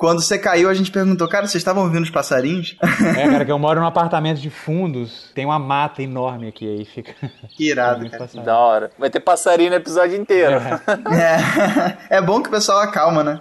Quando você caiu, a gente perguntou, cara, vocês estavam ouvindo os passarinhos? É, cara, que eu moro num apartamento de fundos, tem uma mata enorme aqui, aí fica. Que irado, cara. Da hora. Vai ter passarinho no episódio inteiro. É. é bom que o pessoal acalma, né?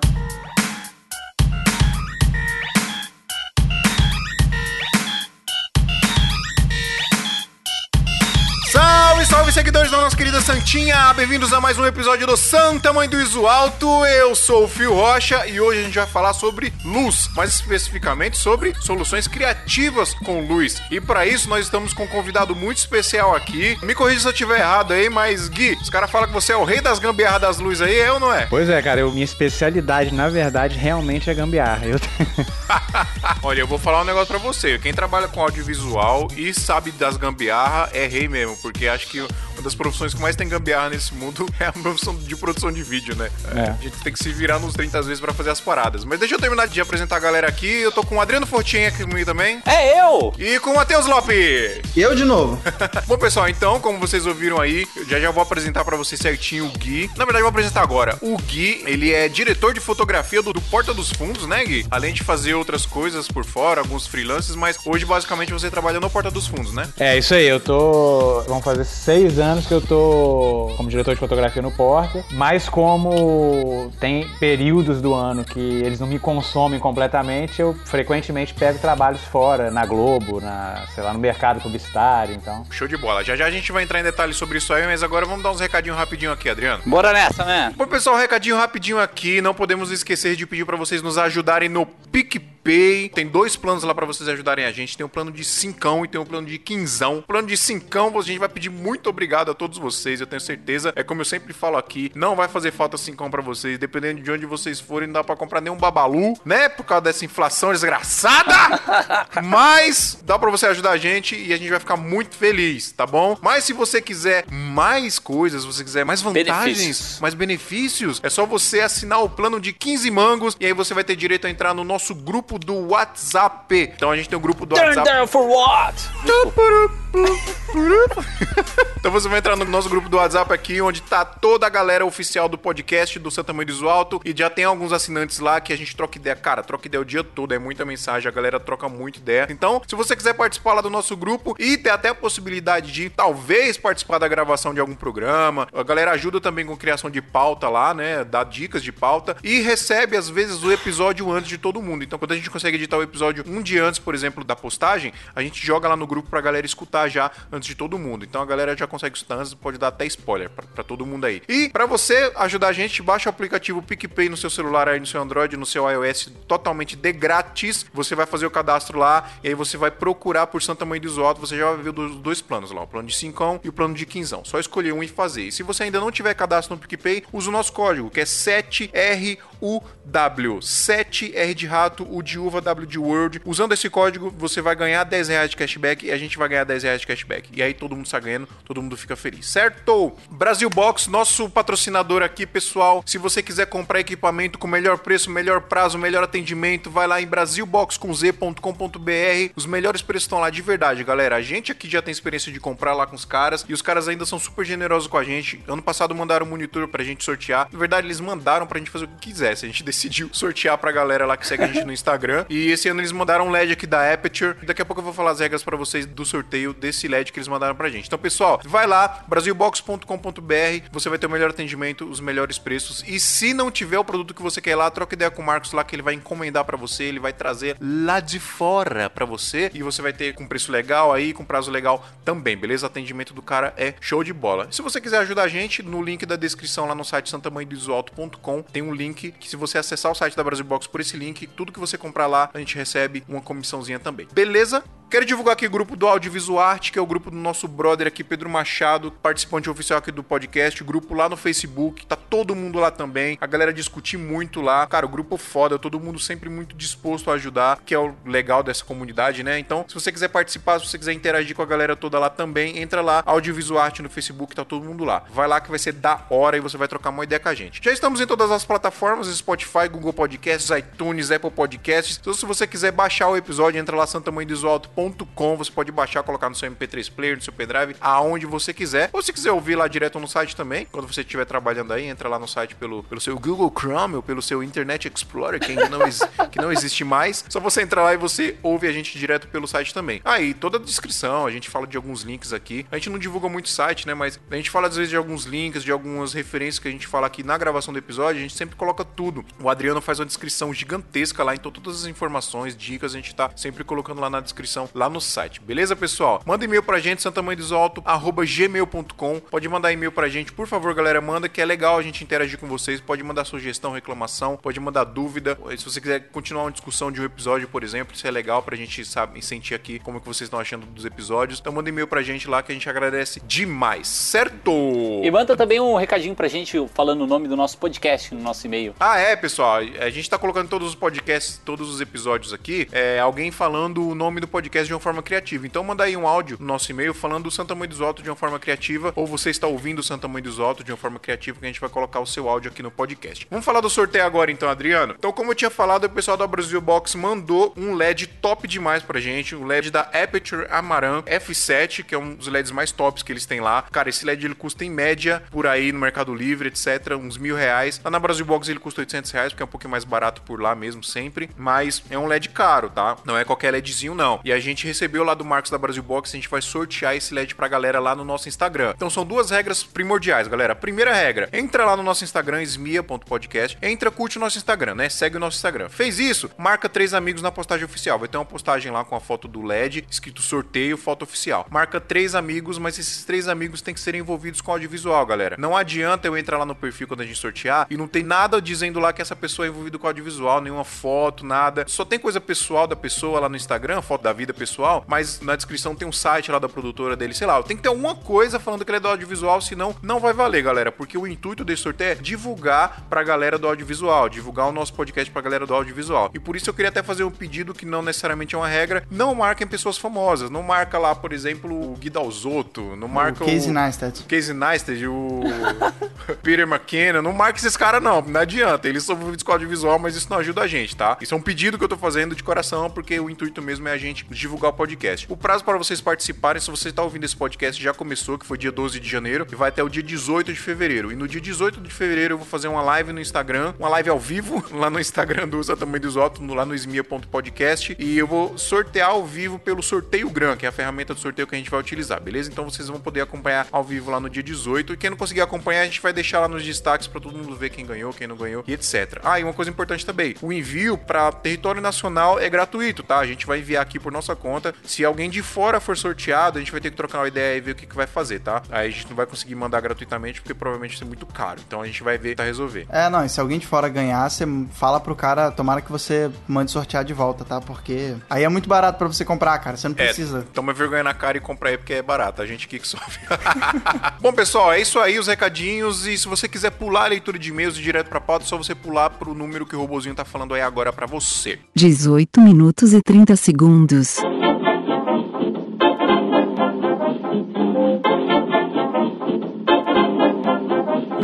Seguidores da nossa querida Santinha! Bem-vindos a mais um episódio do Santa Mãe do Iso Alto. Eu sou o Fio Rocha e hoje a gente vai falar sobre luz, mais especificamente sobre soluções criativas com luz. E para isso nós estamos com um convidado muito especial aqui. Me corrija se eu estiver errado aí, mas Gui, os caras falam que você é o rei das gambiarras das luzes aí, é ou não é? Pois é, cara, eu, minha especialidade, na verdade, realmente é gambiarra. Eu... Olha, eu vou falar um negócio pra você. Quem trabalha com audiovisual e sabe das gambiarra é rei mesmo, porque acho que uma das profissões que mais tem gambiarra nesse mundo é a profissão de produção de vídeo, né? É. A gente tem que se virar nos 30 vezes pra fazer as paradas. Mas deixa eu terminar de apresentar a galera aqui. Eu tô com o Adriano Fortin aqui comigo também. É eu! E com o Matheus Lopes. Eu de novo. Bom, pessoal, então, como vocês ouviram aí, eu já já vou apresentar pra vocês certinho o Gui. Na verdade, eu vou apresentar agora. O Gui, ele é diretor de fotografia do, do Porta dos Fundos, né, Gui? Além de fazer outras coisas por fora, alguns freelances, mas hoje, basicamente, você trabalha no Porta dos Fundos, né? É, isso aí, eu tô. Vão fazer seis anos que eu tô como diretor de fotografia no Porta, mas como tem períodos do ano que eles não me consomem completamente, eu frequentemente pego trabalhos fora, na Globo, na, sei lá, no mercado publicitário, então. Show de bola. Já já a gente vai entrar em detalhes sobre isso aí, mas agora vamos dar uns recadinhos rapidinho aqui, Adriano. Bora nessa, né? Bom, pessoal, um recadinho rapidinho aqui. Não podemos esquecer de pedir pra vocês nos ajudarem no PicPay. Tem dois planos lá pra vocês ajudarem a gente. Tem um plano de cincão e tem um plano de quinzão. O plano de cincão, a gente vai pedir muito obrigado a todos vocês. Eu tenho certeza. É como eu sempre falo aqui, não vai fazer falta cincão pra vocês. Dependendo de onde vocês forem, não dá pra comprar nenhum babalu, né? Por causa dessa inflação desgraçada. Mas dá pra você ajudar a gente e a gente vai ficar muito feliz, tá bom? Mas se você quiser mais coisas, se você quiser mais vantagens, Benefícios. mais benefícios, é só você assinar o plano de 15 mangos e aí você vai ter direito a entrar no nosso grupo do WhatsApp. Então a gente tem um grupo do Turn WhatsApp. down for what? Então você vai entrar no nosso grupo do WhatsApp aqui, onde tá toda a galera oficial do podcast do Santa Mãe do Alto. E já tem alguns assinantes lá que a gente troca ideia. Cara, troca ideia o dia todo, é muita mensagem, a galera troca muito ideia. Então, se você quiser participar lá do nosso grupo e ter até a possibilidade de talvez participar da gravação de algum programa, a galera ajuda também com criação de pauta lá, né? Dá dicas de pauta e recebe às vezes o episódio antes de todo mundo. Então, quando a gente consegue editar o episódio um dia antes, por exemplo, da postagem, a gente joga lá no grupo pra galera escutar já antes de todo mundo. Então a galera já consegue escutar antes, pode dar até spoiler pra todo mundo aí. E pra você ajudar a gente, baixa o aplicativo PicPay no seu celular aí, no seu Android, no seu iOS, totalmente de grátis. Você vai fazer o cadastro lá e aí você vai procurar por Santa Mãe do Isoto. Você já vai ver os dois planos lá, o plano de 5 e o plano de 15. Só escolher um e fazer. E se você ainda não tiver cadastro no PicPay, usa o nosso código, que é 7RUW. 7R de rato, U de uva, W de word. Usando esse código, você vai ganhar 10 reais de cashback e a gente vai ganhar 10 reais de cashback. E aí todo mundo está ganhando, todo mundo fica feliz, certo? Brasil Box, nosso patrocinador aqui, pessoal. Se você quiser comprar equipamento com melhor preço, melhor prazo, melhor atendimento, vai lá em brasilbox.com.br. Os melhores preços estão lá de verdade, galera. A gente aqui já tem experiência de comprar lá com os caras e os caras ainda são super generosos com a gente. Ano passado mandaram um monitor pra gente sortear. Na verdade, eles mandaram pra gente fazer o que quisesse. A gente decidiu sortear pra galera lá que segue a gente no Instagram. E esse ano eles mandaram um LED aqui da Aperture. Daqui a pouco eu vou falar as regras pra vocês do sorteio desse LED que eles mandaram pra gente. Então, pessoal, vai lá, brasilbox.com.br, você vai ter o melhor atendimento, os melhores preços. E se não tiver o produto que você quer lá, troca ideia com o Marcos lá que ele vai encomendar pra você, ele vai trazer lá de fora pra você e você vai ter com preço legal aí, com prazo legal também, beleza? Atendimento do cara é show de bola. Se você quiser ajudar a gente, no link da descrição lá no site santamanhodoisoalto.com tem um link que se você acessar o site da Brasil Box por esse link, tudo que você comprar lá, a gente recebe uma comissãozinha também. Beleza? Quero divulgar aqui o grupo do Audiovisual Arte, que é o grupo do nosso brother aqui, Pedro Machado, participante oficial aqui do podcast. Grupo lá no Facebook, tá todo mundo lá também. A galera discute muito lá. Cara, o grupo foda, todo mundo sempre muito disposto a ajudar, que é o legal dessa comunidade, né? Então, se você quiser participar, se você quiser interagir com a galera toda lá também, entra lá, Audiovisual Arte no Facebook, tá todo mundo lá. Vai lá que vai ser da hora e você vai trocar uma ideia com a gente. Já estamos em todas as plataformas, Spotify, Google Podcasts, iTunes, Apple Podcasts. Então, se você quiser baixar o episódio, entra lá santamanhodesualto.com Você pode baixar, colocar no seu MP3 player, no seu pendrive, aonde você quiser. Ou se quiser ouvir lá direto no site também, quando você estiver trabalhando aí, entra lá no site pelo, pelo seu Google Chrome ou pelo seu Internet Explorer, que ainda não, que não existe mais. Só você entrar lá e você ouve a gente direto pelo site também. Aí, toda a descrição, a gente fala de alguns links aqui. A gente não divulga muito site, né? Mas a gente fala às vezes de alguns links, de algumas referências que a gente fala aqui na gravação do episódio. A gente sempre coloca tudo. O Adriano faz uma descrição gigantesca lá, então todas as informações, dicas, a gente tá sempre colocando lá na descrição, lá no site. Beleza, pessoal? Manda e-mail pra gente, santamanhodesalto.gmail.com. Pode mandar e-mail pra gente, por favor, galera. Manda que é legal a gente interagir com vocês. Pode mandar sugestão, reclamação, pode mandar dúvida. Se você quiser continuar uma discussão de um episódio, por exemplo, isso é legal pra gente sabe, sentir aqui como que vocês estão achando dos episódios. Então manda e-mail pra gente lá que a gente agradece demais, certo? E manda também um recadinho pra gente falando o nome do nosso podcast no nosso e-mail. Ah, é, pessoal. A gente tá colocando todos os podcasts, todos os episódios aqui, é, alguém falando o nome do podcast de uma forma criativa. Então manda aí um áudio no nosso e-mail falando o Santa Mãe dos Altos de uma forma criativa, ou você está ouvindo o Santa Mãe dos Altos de uma forma criativa, que a gente vai colocar o seu áudio aqui no podcast. Vamos falar do sorteio agora então, Adriano? Então, como eu tinha falado, o pessoal da Brasil Box mandou um LED top demais pra gente, um LED da Aperture Amaran F7, que é um dos LEDs mais tops que eles têm lá. Cara, esse LED ele custa em média por aí no Mercado Livre, etc, uns mil reais. Lá na Brasil Box ele custa 800 reais, porque é um pouquinho mais barato por lá mesmo, sempre. Mas é um LED caro, tá? Não é qualquer LEDzinho, não. E a gente recebeu lá do Marcos da Brasil Box, a gente vai sortear esse LED pra galera lá no nosso Instagram. Então são duas regras primordiais, galera. Primeira regra, entra lá no nosso Instagram, esmia.podcast, entra, curte o nosso Instagram, né? Segue o nosso Instagram. Fez isso? Marca três amigos na postagem oficial. Vai ter uma postagem lá com a foto do LED, escrito sorteio, foto oficial. Marca três amigos, mas esses três amigos têm que ser envolvidos com audiovisual, galera. Não adianta eu entrar lá no perfil quando a gente sortear e não tem nada dizendo lá que essa pessoa é envolvida com audiovisual, nenhuma foto, nada. Só tem coisa pessoal da pessoa lá no Instagram, foto da vida pessoal, mas na descrição tem um site lá da produtora dele, sei lá. Tem que ter alguma coisa falando que ele é do audiovisual, senão não vai valer, galera. Porque o intuito desse sorteio é divulgar pra galera do audiovisual, divulgar o nosso podcast pra galera do audiovisual. E por isso eu queria até fazer um pedido que não necessariamente é uma regra. Não marquem pessoas famosas. Não marca lá, por exemplo, o Gui Dalzotto. Não marca o Casey Neistat. Casey Neistat, o Peter McKenna, não marque esses caras não, não adianta, eles são envolvidos com audiovisual, mas isso não ajuda a gente, tá? Isso é um pedido que eu tô fazendo de coração, porque o intuito mesmo é a gente divulgar o podcast. O prazo para vocês participarem, se você tá ouvindo esse podcast, já começou, que foi dia 12 de janeiro, e vai até o dia 18 de fevereiro. E no dia 18 de fevereiro eu vou fazer uma live no Instagram, uma live ao vivo, lá no Instagram do Usa Tamanho dos Otto, lá no esmia.podcast, e eu vou sortear ao vivo pelo sorteio Gran, que é a ferramenta do sorteio que a gente vai utilizar, beleza? Então vocês vão poder acompanhar ao vivo lá no dia 18, e quem não conseguir acompanhar, a gente vai deixar lá nos destaques para todo mundo ver quem ganhou, quem não ganhou e etc. Ah, e uma coisa importante também: o envio para território nacional é gratuito, tá? A gente vai enviar aqui por nossa conta. Se alguém de fora for sorteado, a gente vai ter que trocar uma ideia e ver o que, que vai fazer, tá? Aí a gente não vai conseguir mandar gratuitamente porque provavelmente vai ser muito caro. Então a gente vai ver, tá resolver. É, não, e se alguém de fora ganhar, você fala pro cara, tomara que você mande sortear de volta, tá? Porque aí é muito barato pra você comprar, cara. Você não precisa. É, toma vergonha na cara e compra aí porque é barato. A gente aqui que sofre. Bom, pessoal, é isso aí, os recadinhos. E se você quiser pular a leitura de e-mails e direto pra pauta, é só você pular pro número que o robozinho tá falando aí agora pra você. 18 minutos e 30 segundos.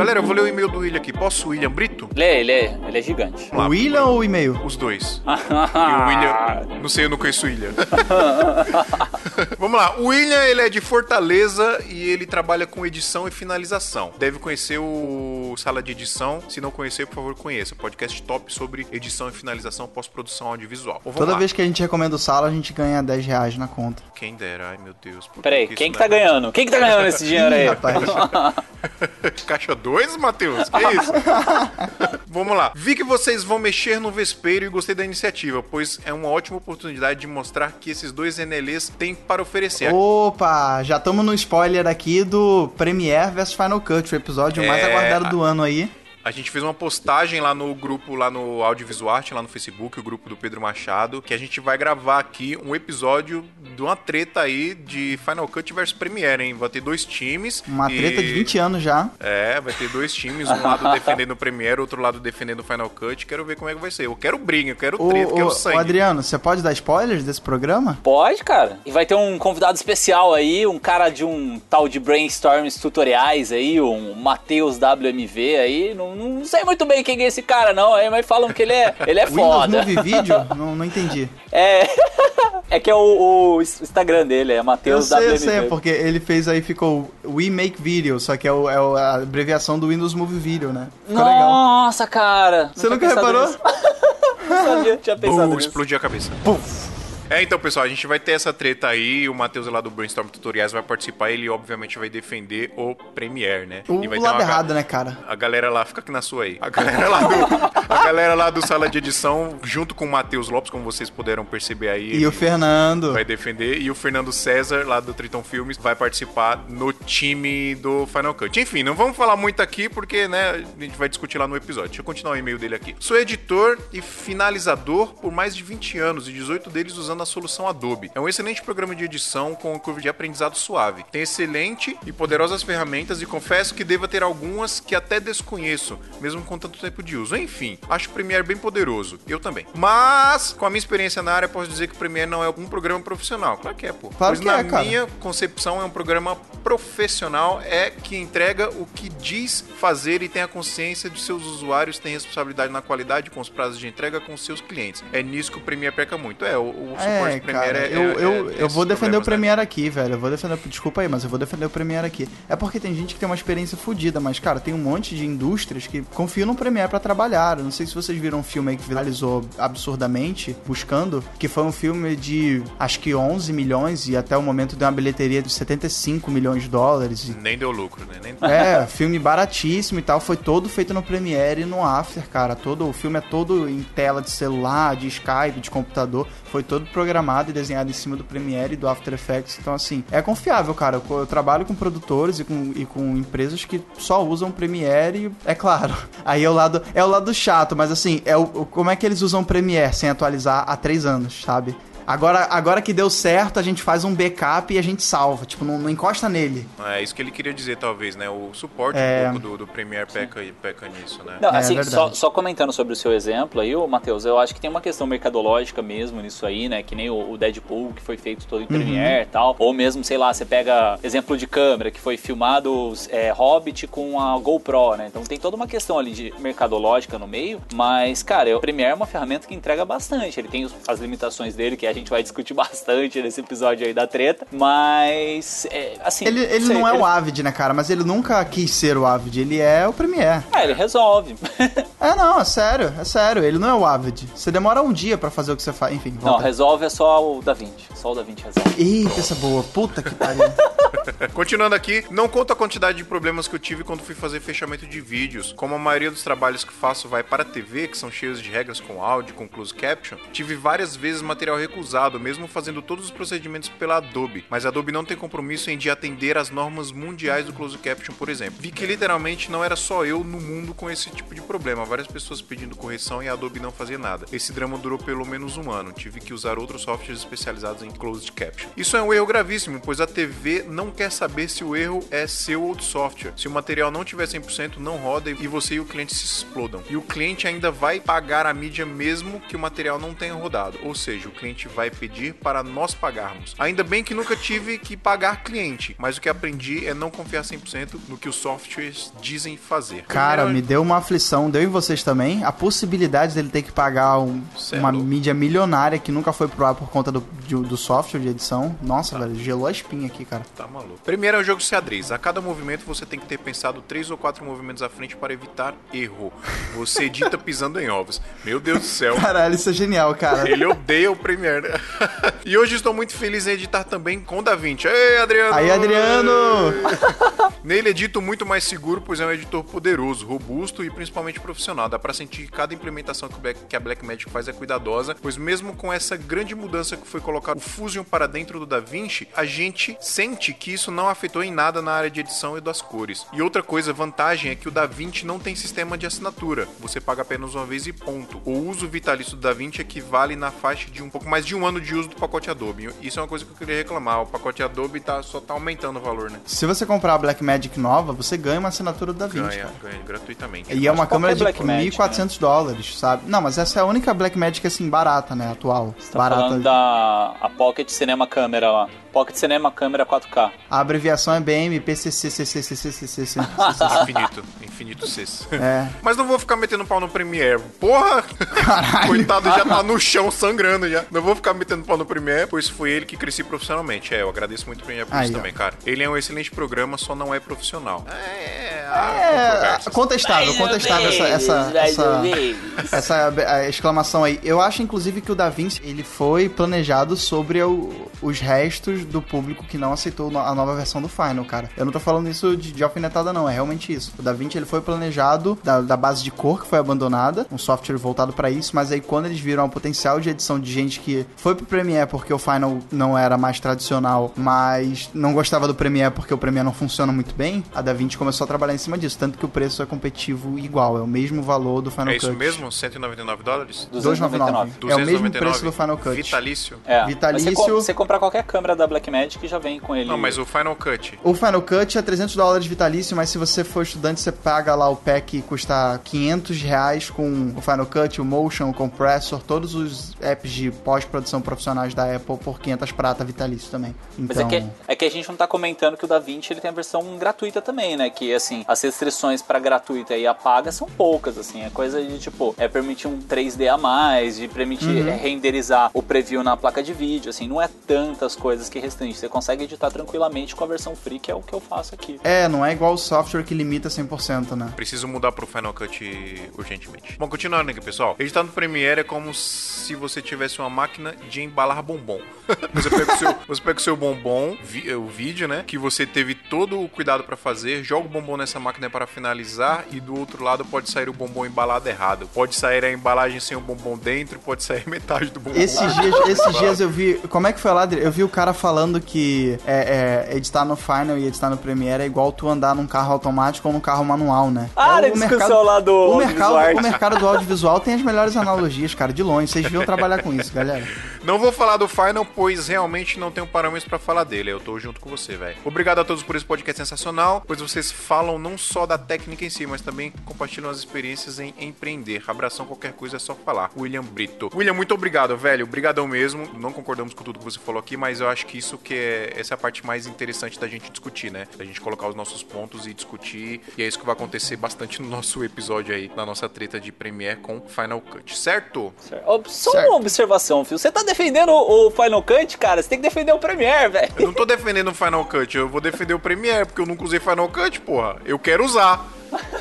Galera, eu vou ler o e-mail do William aqui. Posso, William Brito? Ele é, ele é, ele é gigante. O William ou o e-mail? Os dois. E o William. Não sei, eu não conheço o William. Vamos lá. O William, ele é de Fortaleza e ele trabalha com edição e finalização. Deve conhecer o Sala de Edição. Se não conhecer, por favor, conheça. Podcast top sobre edição e finalização pós-produção audiovisual. Bom, vamos Toda lá. vez que a gente recomenda o sala, a gente ganha 10 reais na conta. Quem dera, ai meu Deus. Peraí, que quem que tá é- ganhando? Quem que tá ganhando esse dinheiro Ih, aí? rapaz. Caixa 2, Matheus? Que isso? Vamos lá. Vi que vocês vão mexer no vespeiro e gostei da iniciativa, pois é uma ótima oportunidade de mostrar que esses dois NLEs têm para oferecer. Opa, já estamos no spoiler aqui do Premiere vs Final Cut, o episódio mais É, aguardado do ano aí. A gente fez uma postagem lá no grupo, lá no Audiovisual Arte, lá no Facebook, o grupo do Pedro Machado, que a gente vai gravar aqui um episódio de uma treta aí de Final Cut versus Premiere, hein? Vai ter dois times. Uma e- treta de 20 anos já. É, vai ter dois times, um lado defendendo o Premiere, outro lado defendendo o Final Cut. Quero ver como é que vai ser. Eu quero briga, eu quero Ô, treta, eu ô, quero ô, sangue. Adriano, você pode dar spoilers desse programa? Pode, cara. E vai ter um convidado especial aí, um cara de um tal de brainstorms tutoriais aí, um Matheus WMV aí. Não, não sei muito bem quem é esse cara, não, aí, mas falam que ele é, ele é Windows foda. Movie Video? não, não entendi. É. É que é o, o Instagram dele, é Eu Matheus sei, eu WMV. sei, porque ele fez aí, ficou We Make Video, só que é, o- é a abreviação do Windows Movie Video, né? Ficou legal. Nossa, cara! Você nunca reparou? nisso. Não sabia, tinha pensado Bum, nisso. explodiu a cabeça. É, então, pessoal, a gente vai ter essa treta aí. O Matheus lá do Brainstorm Tutoriais vai participar. Ele, obviamente, vai defender o Premiere, né? O E vai lado uma ga- errado, né, cara? A galera lá, fica aqui na sua aí. A galera lá do, a galera lá do Sala de Edição, junto com o Matheus Lopes, como vocês puderam perceber aí. E o Fernando. Vai defender. E o Fernando César, lá do Triton Filmes, vai participar no time do Final Cut. Enfim, não vamos falar muito aqui, porque, né, a gente vai discutir lá no episódio. Deixa eu continuar o e-mail dele aqui. Sou editor e finalizador por mais de 20 anos, e 18 deles usando a solução Adobe. É um excelente programa de edição com curva de aprendizado suave. Tem excelente e poderosas ferramentas e confesso que deva ter algumas que até desconheço, mesmo com tanto tempo de uso. Enfim, acho o Premiere bem poderoso. Eu também. Mas, com a minha experiência na área, posso dizer que o Premiere não é um programa profissional. Claro que é, pô. Claro pois que na é, cara. minha concepção é um programa profissional, é que entrega o que diz fazer e tem a consciência de seus usuários, tem responsabilidade na qualidade, com os prazos de entrega com seus clientes. É nisso que o Premiere peca muito. É, o, o suporte É, cara, é, eu, eu, é eu vou defender o né? Premiere aqui, velho. Eu vou defender. Desculpa aí, mas eu vou defender o Premiere aqui. É porque tem gente que tem uma experiência fodida, mas, cara, tem um monte de indústrias que confiam no Premiere pra trabalhar. Eu não sei se vocês viram um filme aí que viralizou absurdamente, buscando, que foi um filme de acho que 11 milhões e até o momento deu uma bilheteria de 75 milhões de dólares. E Nem deu lucro, né? Nem... é, filme baratíssimo e tal, foi todo feito no Premiere e no After, cara. Todo, o filme é todo em tela de celular, de Skype, de computador. Foi todo programado e desenhado em cima do Premiere e do After Effects. Então, assim, é confiável, cara. Eu, eu trabalho com produtores e com, e com empresas que só usam Premiere é claro, aí é o lado, é o lado chato, mas assim, é o- como é que eles usam Premiere sem atualizar há três anos, sabe? Agora, agora que deu certo, a gente faz um backup e a gente salva. Tipo, não, não encosta nele. É isso que ele queria dizer, talvez, né? O suporte É. um pouco do, do Premiere peca, peca nisso, né? Não, É, assim, verdade. só, só comentando sobre o seu exemplo aí, ô Matheus, eu acho que tem uma questão mercadológica mesmo nisso aí, né? Que nem o, o Deadpool, que foi feito todo em Premiere e tal. Ou mesmo, sei lá, você pega exemplo de câmera, que foi filmado é, Hobbit com a GoPro, né? Então tem toda uma questão ali de mercadológica no meio. Mas, cara, o Premiere é uma ferramenta que entrega bastante. Ele tem as limitações dele, que a gente vai discutir bastante nesse episódio aí da treta. Mas, é, assim... Ele, ele sei, não é ele- o Avid, né, cara? Mas ele nunca quis ser o Avid. Ele é o Premiere. É, ele resolve. É, não, é sério, é sério. Ele não é o Avid. Você demora um dia pra fazer o que você faz. Enfim, Não, volta. resolve é só o Da Vinci. Só o Da Vinci resolve. Eita, essa é boa. Puta que pariu. Continuando aqui, não conto a quantidade de problemas que eu tive quando fui fazer fechamento de vídeos. Como a maioria dos trabalhos que faço vai para a TV, que são cheios de regras com áudio, com closed caption, tive várias vezes material recusado, mesmo fazendo todos os procedimentos pela Adobe. Mas a Adobe não tem compromisso em de atender às normas mundiais do closed caption, por exemplo. Vi que literalmente não era só eu no mundo com esse tipo de problema, várias pessoas pedindo correção e a Adobe não fazia nada. Esse drama durou pelo menos um ano. Tive que usar outros softwares especializados em closed caption. Isso é um erro gravíssimo, pois a TV não quer saber se o erro é seu ou do software. Se o material não tiver 100%, não roda e você e o cliente se explodam. E o cliente ainda vai pagar a mídia mesmo que o material não tenha rodado. Ou seja, o cliente vai pedir para nós pagarmos. Ainda bem que nunca tive que pagar cliente, mas o que aprendi é não confiar 100% no que os softwares dizem fazer. Cara, Primeiro- me deu uma aflição, deu em vocês também, a possibilidade dele ter que pagar um- é uma mídia milionária que nunca foi pro ar por conta do, de- do software de edição. Nossa, velho, gelou a espinha aqui, cara. Tá maluco. Primeiro é o jogo de xadrez. A cada movimento você tem que ter pensado três ou quatro movimentos à frente para evitar erro. Você edita pisando em ovos. Meu Deus do céu. Caralho, isso é genial, cara. Ele odeia o Premiere. Né? e hoje estou muito feliz em editar também com o DaVinci. Ei, Adriano! Aí, Adriano! Nele edito muito mais seguro, pois é um editor poderoso, robusto e principalmente profissional. Dá pra sentir que cada implementação que, Black- que a Blackmagic faz é cuidadosa, pois mesmo com essa grande mudança que foi colocar o Fusion para dentro do DaVinci, a gente sente que isso não afetou em nada na área de edição e das cores. E outra coisa, vantagem é que o DaVinci não tem sistema de assinatura. Você paga apenas uma vez e ponto. O uso vitalício do DaVinci equivale na faixa de um pouco mais de um ano de uso do pacote Adobe. Isso é uma coisa que eu queria reclamar. O pacote Adobe tá, só tá aumentando o valor, né? Se você comprar a Blackmagic nova, você ganha uma assinatura do DaVinci, Ganha, cara. ganha gratuitamente. E é uma Mas câmera de Blackmagic, 1.400 dólares, sabe? Não, mas essa é a única Blackmagic, assim, barata, né? Atual. Você tá barata. falando da a Pocket Cinema Câmera lá. Pocket Cinema Câmera 4K. A abreviação é BM, PCCCCCCCC. Infinito, infinito. Infinito Cs. É. Mas não vou ficar metendo pau no Premiere. Porra! Caralho. Coitado já tá no chão sangrando já. Não vou ficar metendo pau no Premiere, pois foi ele que cresci profissionalmente. É, eu agradeço muito o Premiere por Aí, isso ó. também, cara. Ele é um excelente programa, só não é profissional. É, É, contestável, contestável essa, essa, essa, essa a exclamação aí. Eu acho, inclusive, que o Da Vinci ele foi planejado sobre o- os restos do público que não aceitou a nova versão do Final, cara. Eu não tô falando isso de, de alfinetada, não. É realmente isso. O Da Vinci ele foi planejado da, da base de cor que foi abandonada, um software voltado pra isso, mas aí quando eles viram o potencial de edição de gente que foi pro Premiere porque o Final não era mais tradicional, mas não gostava do Premiere porque o Premiere não funciona muito bem, a Da Vinci começou a trabalhar em cima disso. Tanto que o preço é competitivo igual, é o mesmo valor do Final É Cut. isso mesmo? 199 dólares? 299. É o mesmo 299. preço do Final Cut. Vitalício? É, mas Vitalício- Você, com- você comprar qualquer câmera da Blackmagic já vem com ele. Não, mas o Final Cut. O Final Cut é 300 dólares vitalício, mas se você for estudante, você paga lá o pack que custa 500 reais com o Final Cut, o Motion, o Compressor, todos os apps de pós-produção profissionais da Apple por 500 prata vitalício também. Mas Então, é, que, é que a gente não tá comentando que o DaVinci ele tem a versão gratuita também, né? Que assim, as restrições pra gratuita e a paga são poucas, assim. É coisa de tipo, é permitir um 3D a mais, de permitir Uhum. renderizar o preview na placa de vídeo, assim. Não é tantas coisas que restringe. Você consegue editar tranquilamente com a versão free, que é o que eu faço aqui. É, não é igual o software que limita 100%, né? Preciso mudar pro Final Cut urgentemente. Bom, continuando aqui, pessoal. Editar no Premiere é como se você tivesse uma máquina de embalar bombom. você, pega o seu, você pega o seu bombom, vi- o vídeo, né? Que você teve todo o cuidado pra fazer, joga o bombom nessa máquina para finalizar e do outro lado pode sair o bombom embalado errado. Pode sair a embalagem sem o bombom dentro, pode sair metade do bombom. Esses dias, esses dias eu vi. Como é que foi lá? Eu vi o cara falando que é, é, editar no Final e editar no Premiere é igual tu andar num carro automático ou num carro manual, né? Ah, é, na discussão lá do o audiovisual mercado, o mercado do audiovisual tem as melhores analogias, cara, de longe. Vocês deviam trabalhar com isso, galera. Não vou falar do Final, pois realmente não tenho parâmetros pra falar dele. Eu tô junto com você, velho. Obrigado a todos por esse podcast sensacional, pois vocês falam não só da técnica em si, mas também compartilham as experiências em empreender. Abração, qualquer coisa é só falar. William Brito. William, muito obrigado, velho. Obrigadão mesmo. Não concordamos com tudo que você falou aqui, mas eu acho que isso que é essa é a parte mais interessante da gente discutir, né? Da gente colocar os nossos pontos e discutir. E é isso que vai acontecer bastante no nosso episódio aí, na nossa treta de Premiere com Final Cut, certo? Certo. Ó, Só Certo. uma observação, filho. Você tá defendendo o o Final Cut, cara? Você tem que defender o Premiere, velho. Eu não tô defendendo o Final Cut, eu vou defender o Premiere, porque eu nunca usei Final Cut, porra. Eu quero usar,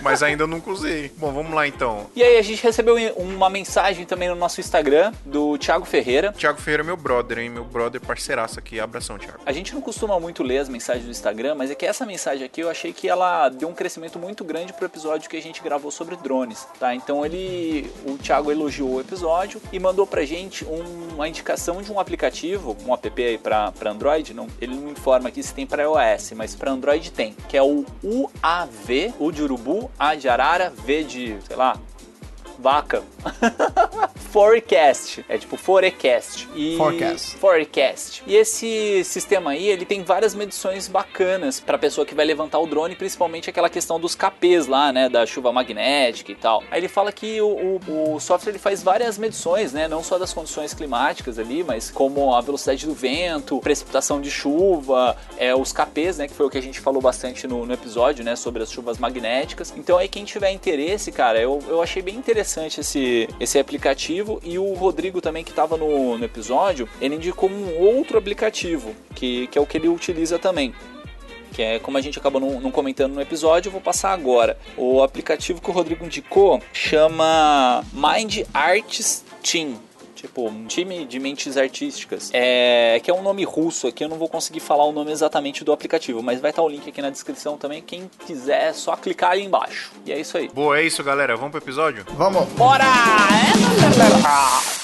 mas ainda nunca usei. Bom, vamos lá então. E aí, a gente recebeu uma mensagem também no nosso Instagram do Thiago Ferreira. Thiago Ferreira é meu brother, hein? Meu brother parceiraço aqui. Abração, Thiago. A gente não costuma muito ler as mensagens do Instagram, mas é que essa mensagem aqui eu achei que ela deu um crescimento muito grande pro episódio que a gente gravou sobre drones, tá? Então ele, o Thiago elogiou o episódio e mandou pra gente um- uma indicação de um aplicativo, um app aí pra, pra Android, não, ele não informa aqui se tem pra iOS, mas pra Android tem, que é o UAV, U de urubu, A de arara, V de, sei lá, vaca. Forecast. É tipo Forecast. E... Forecast. Forecast. E esse sistema aí, ele tem várias medições bacanas pra pessoa que vai levantar o drone, principalmente aquela questão dos KPs lá, né, da chuva magnética e tal. Aí ele fala que o, o- o software ele faz várias medições, né, não só das condições climáticas ali, mas como a velocidade do vento, precipitação de chuva, é, os KPs, né, que foi o que a gente falou bastante no, no episódio, né, sobre as chuvas magnéticas. Então aí quem tiver interesse, cara, eu, eu achei bem interessante esse, esse aplicativo e o Rodrigo também que estava no, no episódio, ele indicou um outro aplicativo, que, que é o que ele utiliza também. Que é como a gente acabou não, não comentando no episódio, eu vou passar agora. O aplicativo que o Rodrigo indicou chama Mind Arts Team. Tipo, um time de mentes artísticas. É, que é um nome russo aqui, eu não vou conseguir falar o nome exatamente do aplicativo, mas vai estar o link aqui na descrição também. Quem quiser, é só clicar ali embaixo. E é isso aí. Boa, é isso, galera. Vamos pro episódio? Vamos. Bora! Bom,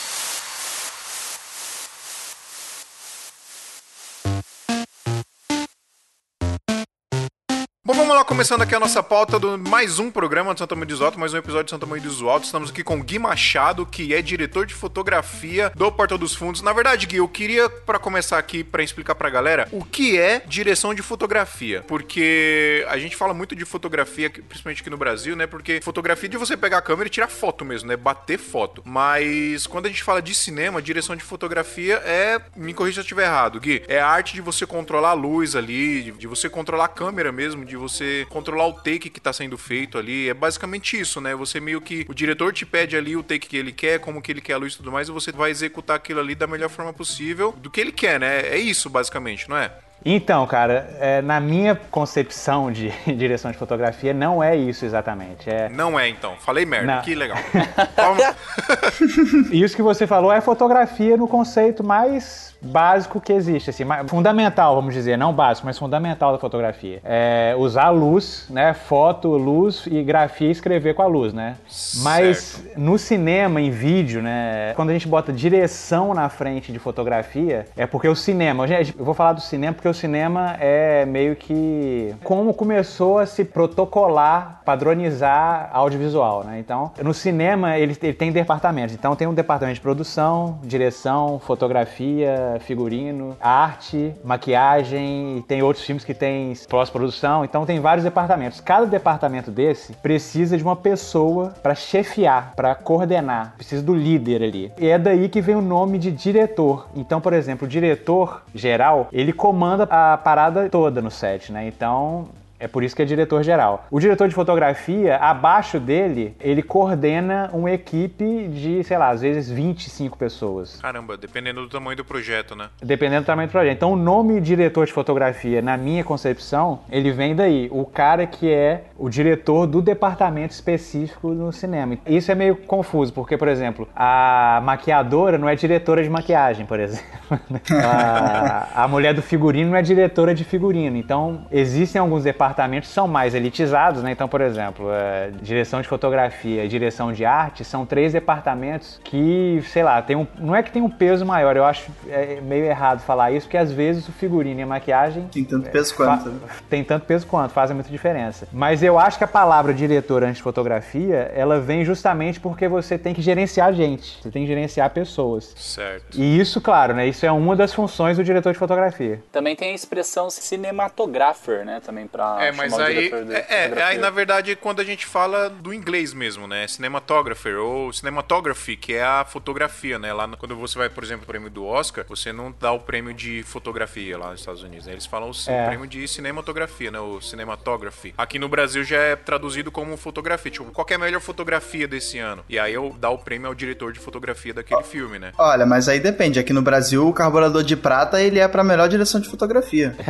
começando aqui a nossa pauta do mais um programa de Santa Maria dos Altos, mais um episódio de Santa Maria dos Altos. Estamos aqui com Gui Machado, que é diretor de fotografia do Portal dos Fundos. Na verdade, Gui, eu queria, pra começar aqui, pra explicar pra galera, o que é direção de fotografia. Porque a gente fala muito de fotografia, principalmente aqui no Brasil, né? Porque fotografia é de você pegar a câmera e tirar foto mesmo, né? Bater foto. Mas quando a gente fala de cinema, direção de fotografia é. Me corrija se eu estiver errado, Gui. É a arte de você controlar a luz ali, de você controlar a câmera mesmo, de você você controlar o take que tá sendo feito ali. É basicamente isso, né? Você meio que. O diretor te pede ali o take que ele quer, como que ele quer a luz e tudo mais, e você vai executar aquilo ali da melhor forma possível do que ele quer, né? É isso, basicamente, não é? Então, cara, é, na minha concepção de direção de fotografia, não é isso exatamente. É... Não é, então. Falei merda, Não. que legal. Isso que você falou é fotografia no conceito mais básico que existe, assim, fundamental, vamos dizer, não básico, mas fundamental da fotografia. É usar luz, né, foto, luz e grafia e escrever com a luz, né? Mas no cinema, em vídeo, né, quando a gente bota direção na frente de fotografia, é porque o cinema, gente, eu vou falar do cinema porque o cinema é meio que como começou a se protocolar, padronizar audiovisual, né? Então, no cinema ele, ele tem departamentos. Então tem um departamento de produção, direção, fotografia, figurino, arte, maquiagem, e tem outros filmes que tem pós-produção, então tem vários departamentos. Cada departamento desse precisa de uma pessoa para chefiar, para coordenar, precisa do líder ali. E é daí que vem o nome de diretor. Então, por exemplo, o diretor geral, ele comanda a parada toda no set, né? Então, é por isso que é diretor geral. O diretor de fotografia, abaixo dele, ele coordena uma equipe de, sei lá, às vezes 25 pessoas. Caramba, dependendo do tamanho do projeto, né? Dependendo do tamanho do projeto. Então, o nome diretor de fotografia, na minha concepção, ele vem daí. O cara que é o diretor do departamento específico no cinema. Isso é meio confuso, porque, por exemplo, a maquiadora não é diretora de maquiagem, por exemplo. a, a mulher do figurino não é diretora de figurino. Então, existem alguns departamentos que são mais elitizados, né? Então, por exemplo, é, direção de fotografia e direção de arte são três departamentos que, sei lá, tem um, não é que tem um peso maior, eu acho é, meio errado falar isso, porque às vezes o figurino e a maquiagem Tem tanto peso quanto. Fa- tem tanto peso quanto, fazem muita diferença. Mas eu acho que a palavra diretor antes de fotografia, ela vem justamente porque você tem que gerenciar gente, você tem que gerenciar pessoas. Certo. E isso, claro, né? Isso é uma das funções do diretor de fotografia. Também tem a expressão cinematographer, né? Também É, mas aí. É, é, aí, na verdade, quando a gente fala do inglês mesmo, né? Cinematographer ou cinematography, que é a fotografia, né? Lá no- quando você vai, por exemplo, o prêmio do Oscar, você não dá o prêmio de fotografia lá nos Estados Unidos, né? Eles falam o É. prêmio de cinematografia, né? O cinematography. Aqui no Brasil já é traduzido como fotografia. Tipo, qual que é a melhor fotografia desse ano? E aí eu dá o prêmio ao diretor de fotografia daquele filme, né? Olha, mas aí depende. Aqui no Brasil, o carburador de prata, ele é pra melhor direção de fotografia.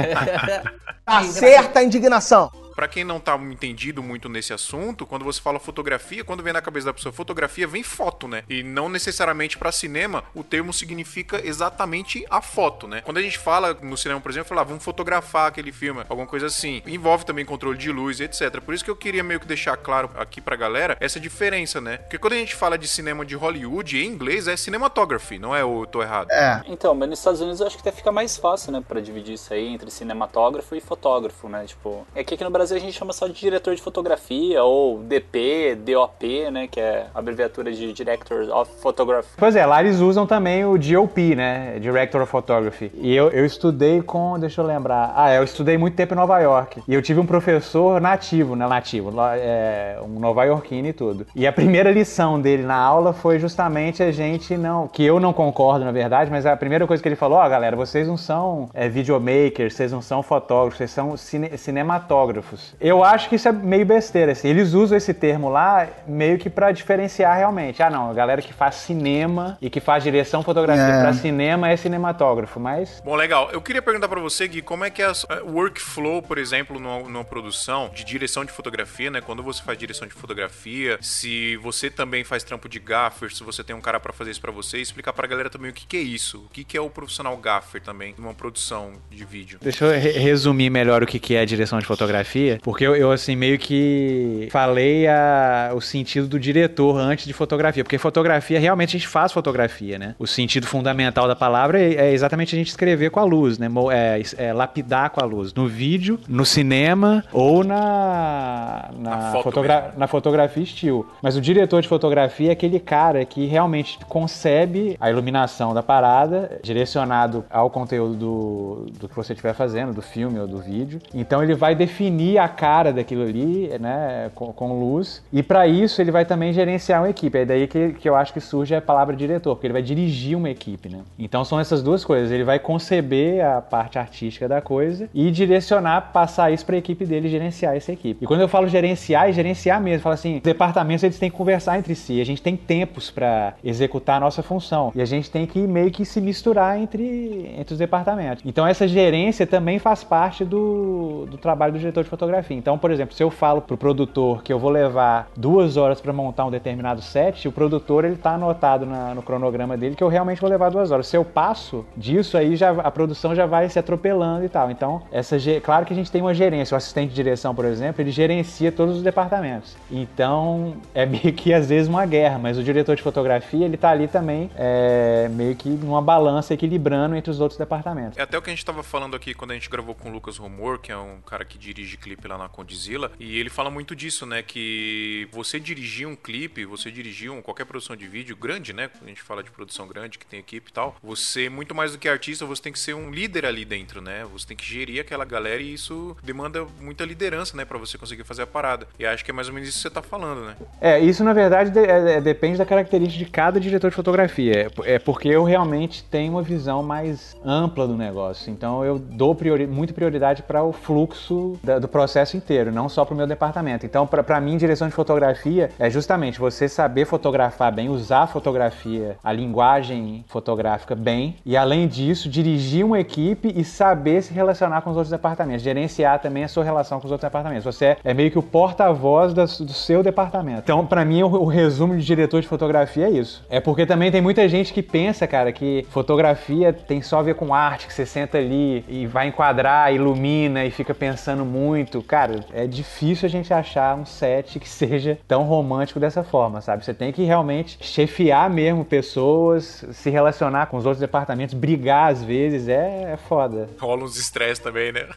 Tá certa a indignação. 手。Pra quem não tá entendido muito nesse assunto, quando você fala fotografia, quando vem na cabeça da pessoa fotografia, vem foto, né? E não necessariamente pra cinema, o termo significa exatamente a foto, né? Quando a gente fala no cinema, por exemplo, fala, ah, vamos fotografar aquele filme, alguma coisa assim. Envolve também controle de luz, etc. Por isso que eu queria meio que deixar claro aqui pra galera essa diferença, né? Porque quando a gente fala de cinema de Hollywood, em inglês é cinematography, não é? Ou eu tô errado? É. Então, mas nos Estados Unidos eu acho que até fica mais fácil, né, pra dividir isso aí entre cinematógrafo e fotógrafo, né? Tipo, é que aqui no Brasil a gente chama só de diretor de fotografia ou DP, DOP, né, que é a abreviatura de Director of Photography. Pois é, lá eles usam também o DOP, né? Director of Photography. E eu, eu estudei com, deixa eu lembrar. Ah, eu estudei muito tempo em Nova York. E eu tive um professor nativo, né? Nativo, é, um nova-iorquino e tudo. E a primeira lição dele na aula foi justamente a gente não. Que eu não concordo, na verdade, mas a primeira coisa que ele falou: ó, galera, vocês não são é, videomakers, vocês não são fotógrafos, vocês são cine- cinematógrafos. Eu acho que isso é meio besteira, assim. Eles usam esse termo lá meio que pra diferenciar realmente. Ah, não, a galera que faz cinema e que faz direção fotografia É. pra cinema é cinematógrafo, mas Bom, legal. Eu queria perguntar pra você, Gui, como é que é o workflow, por exemplo, numa, numa produção de direção de fotografia, né? Quando você faz direção de fotografia, se você também faz trampo de gaffer, se você tem um cara pra fazer isso pra você, e explicar pra galera também o que, que é isso, o que, que é o profissional gaffer também, numa produção de vídeo. Deixa eu re- resumir melhor o que que é direção de fotografia, porque eu, eu, assim, meio que falei a, o sentido do diretor antes de fotografia, porque fotografia, realmente a gente faz fotografia, né? O sentido fundamental da palavra é, é exatamente a gente escrever com a luz, né? É, é lapidar com a luz, no vídeo, no cinema ou na, na, Na foto fotogra- na fotografia estilo. Mas o diretor de fotografia é aquele cara que realmente concebe a iluminação da parada, direcionado ao conteúdo do, do que você estiver fazendo, do filme ou do vídeo. Então ele vai definir a cara daquilo ali, né, com, com luz. E para isso ele vai também gerenciar uma equipe. É daí que, que eu acho que surge a palavra diretor, porque ele vai dirigir uma equipe, né? Então são essas duas coisas. Ele vai conceber a parte artística da coisa e direcionar, passar isso para a equipe dele gerenciar essa equipe. E quando eu falo gerenciar, é gerenciar mesmo. Fala assim, os departamentos eles têm que conversar entre si. A gente tem tempos para executar a nossa função e a gente tem que meio que se misturar entre, entre os departamentos. Então essa gerência também faz parte do, do trabalho do diretor de fotografia. Então, por exemplo, se eu falo pro produtor que eu vou levar duas horas para montar um determinado set, o produtor ele tá anotado na, no cronograma dele que eu realmente vou levar duas horas. Se eu passo disso aí, já, a produção já vai se atropelando e tal. Então, essa, claro que a gente tem uma gerência. O assistente de direção, por exemplo, ele gerencia todos os departamentos. Então, é meio que às vezes uma guerra, mas o diretor de fotografia ele tá ali também é, meio que numa balança equilibrando entre os outros departamentos. É até o que a gente tava falando aqui quando a gente gravou com o Lucas Romor, que é um cara que dirige clipe lá na Condizila, e ele fala muito disso, né? Que você dirigir um clipe, você dirigir um, qualquer produção de vídeo grande, né? Quando a gente fala de produção grande, que tem equipe e tal, você, muito mais do que artista, você tem que ser um líder ali dentro, né? Você tem que gerir aquela galera e isso demanda muita liderança, né? Pra você conseguir fazer a parada. E acho que é mais ou menos isso que você tá falando, né? É, isso na verdade de, é, é depende da característica de cada diretor de fotografia. É, é porque eu realmente tenho uma visão mais ampla do negócio. Então eu dou priori, muita prioridade para o fluxo da, do processo inteiro, não só para o meu departamento. Então, para mim, direção de fotografia é justamente você saber fotografar bem, usar a fotografia, a linguagem fotográfica bem, e além disso, dirigir uma equipe e saber se relacionar com os outros departamentos, gerenciar também a sua relação com os outros departamentos. Você é meio que o porta-voz do seu departamento. Então, para mim, o, o resumo de diretor de fotografia é isso. É porque também tem muita gente que pensa, cara, que fotografia tem só a ver com arte, que você senta ali e vai enquadrar, ilumina e fica pensando muito. Cara, é difícil a gente achar um set que seja tão romântico dessa forma, sabe? Você tem que realmente chefiar mesmo pessoas, se relacionar com os outros departamentos, brigar às vezes, é, é foda. Rola uns estresse também, né?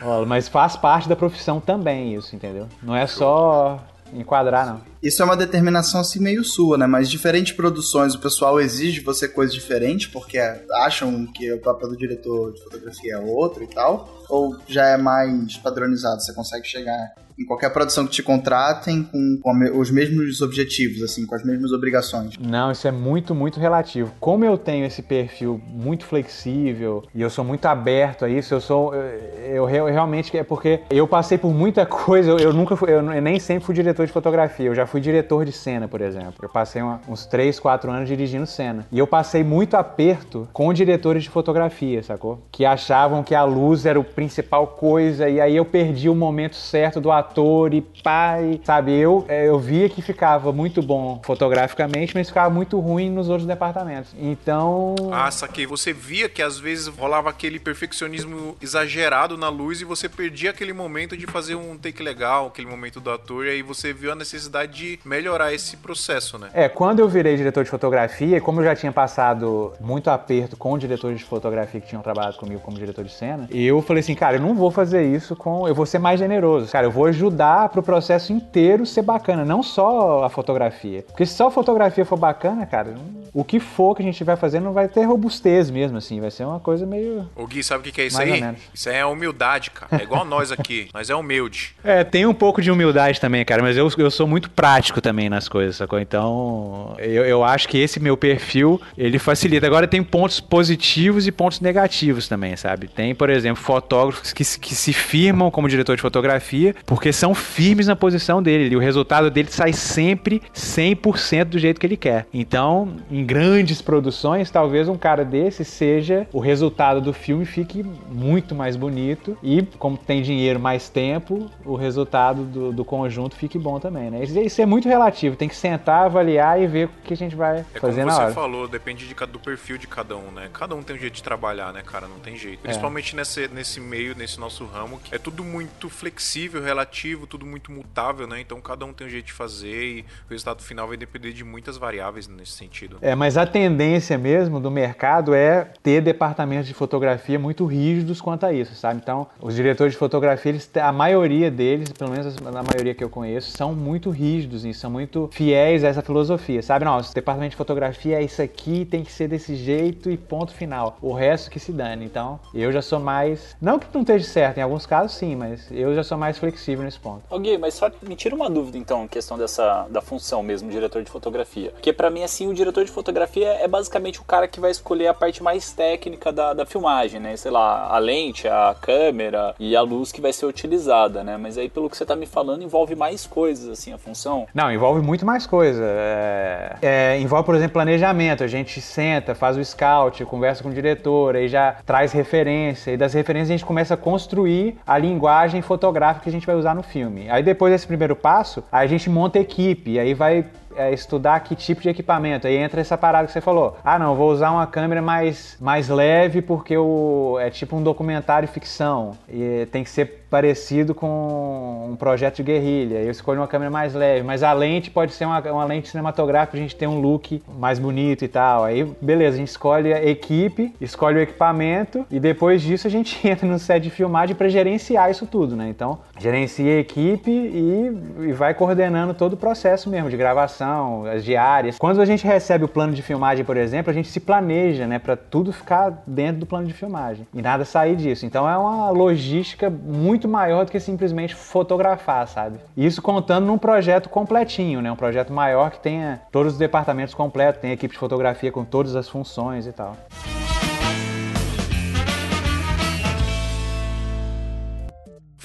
Rola, mas faz parte da profissão também isso, entendeu? Não é só enquadrar, não. Isso é uma determinação assim meio sua, né? Mas diferentes produções, o pessoal exige de você coisas diferentes porque acham que o papel do diretor de fotografia é outro e tal? Ou já é mais padronizado? Você consegue chegar em qualquer produção que te contratem com, com, os mesmos objetivos, assim, com as mesmas obrigações? Não, isso é muito, muito relativo. Como eu tenho esse perfil muito flexível e eu sou muito aberto a isso, eu sou. Eu, eu realmente. É porque eu passei por muita coisa, eu, eu nunca fui. Eu, eu, nem sempre fui diretor de fotografia, eu já fui diretor de cena, por exemplo. Eu passei uma, uns 3, 4 anos dirigindo cena. E eu passei muito aperto com diretores de fotografia, sacou? Que achavam que a luz era o principal coisa, e aí eu perdi o momento certo do ator ator e pai, sabe? Eu, é, eu via que ficava muito bom fotograficamente, mas ficava muito ruim nos outros departamentos. Então. Ah, saquei. Você via que às vezes rolava aquele perfeccionismo exagerado na luz e você perdia aquele momento de fazer um take legal, aquele momento do ator, e aí você viu a necessidade de melhorar esse processo, né? É, quando eu virei diretor de fotografia, como eu já tinha passado muito aperto com diretores de fotografia que tinham trabalhado comigo como diretor de cena, eu falei assim, cara, eu não vou fazer isso com. Eu vou ser mais generoso. Cara, eu vou ajudar pro processo inteiro ser bacana, não só a fotografia. Porque se só a fotografia for bacana, cara, o que for que a gente vai fazer não vai ter robustez mesmo, assim. Vai ser uma coisa meio. O Gui, sabe o que é isso aí? Isso aí é humildade, cara. É igual nós aqui. Nós é humilde. É, tem um pouco de humildade também, cara, mas eu, eu sou muito prático também nas coisas, sacou? Então, eu, eu acho que esse meu perfil, ele facilita. Agora tem pontos positivos e pontos negativos também, sabe? Tem, por exemplo, fotógrafos que, que se firmam como diretor de fotografia porque são firmes na posição dele. E o resultado dele sai sempre 100% do jeito que ele quer. Então, em grandes produções, talvez um cara desse seja o resultado do filme fique muito mais bonito. E, como tem dinheiro mais tempo, o resultado do, do conjunto fique bom também, né? Isso, isso, é muito relativo. Tem que sentar, avaliar e ver o que a gente vai é fazer na hora. como você falou, depende de, do perfil de cada um, né? Cada um tem um jeito de trabalhar, né, cara? Não tem jeito. É. Principalmente é. nesse, nesse meio, nesse nosso ramo, que é tudo muito flexível, relativo tudo muito mutável, né? Então cada um tem um jeito de fazer e o resultado final vai depender de muitas variáveis nesse sentido. É, mas a tendência mesmo do mercado é ter departamentos de fotografia muito rígidos quanto a isso, sabe? Então, os diretores de fotografia, eles, a maioria deles, pelo menos a maioria que eu conheço, são muito rígidos e são muito fiéis a essa filosofia, sabe? Não, esse departamento de fotografia é isso aqui, tem que ser desse jeito e ponto final. O resto que se dane. Então, eu já sou mais. Não que não esteja certo, em alguns casos sim, mas eu já sou mais flexível nesse ponto. Gui, mas só me tira uma dúvida então, em questão dessa da função mesmo, diretor de fotografia. Porque para mim, assim, o diretor de fotografia é basicamente o cara que vai escolher a parte mais técnica da, da filmagem, né? Sei lá, a lente, a câmera e a luz que vai ser utilizada, né? Mas aí, pelo que você tá me falando, envolve mais coisas, assim, a função. Não, envolve muito mais coisa. É, é, envolve, por exemplo, planejamento. A gente senta, faz o scout, conversa com o diretor, aí já traz referência. E das referências a gente começa a construir a linguagem fotográfica que a gente vai usar no filme. Aí depois desse primeiro passo, a gente monta equipe, aí vai é, estudar que tipo de equipamento. Aí entra essa parada que você falou. Ah, não, vou usar uma câmera mais, mais leve porque o, é tipo um documentário ficção. E tem que ser parecido com um projeto de guerrilha. Eu escolho uma câmera mais leve, mas a lente pode ser uma, uma lente cinematográfica, a gente tem um look mais bonito e tal. Aí, beleza, a gente escolhe a equipe, escolhe o equipamento e depois disso a gente entra no set de filmagem para gerenciar isso tudo, né? Então, gerencia a equipe e, e vai coordenando todo o processo mesmo de gravação, as diárias. Quando a gente recebe o plano de filmagem, por exemplo, a gente se planeja, né, para tudo ficar dentro do plano de filmagem e nada sair disso. Então é uma logística muito maior do que simplesmente fotografar, sabe? Isso contando num projeto completinho, né? Um projeto maior que tenha todos os departamentos completos, tem equipe de fotografia com todas as funções e tal.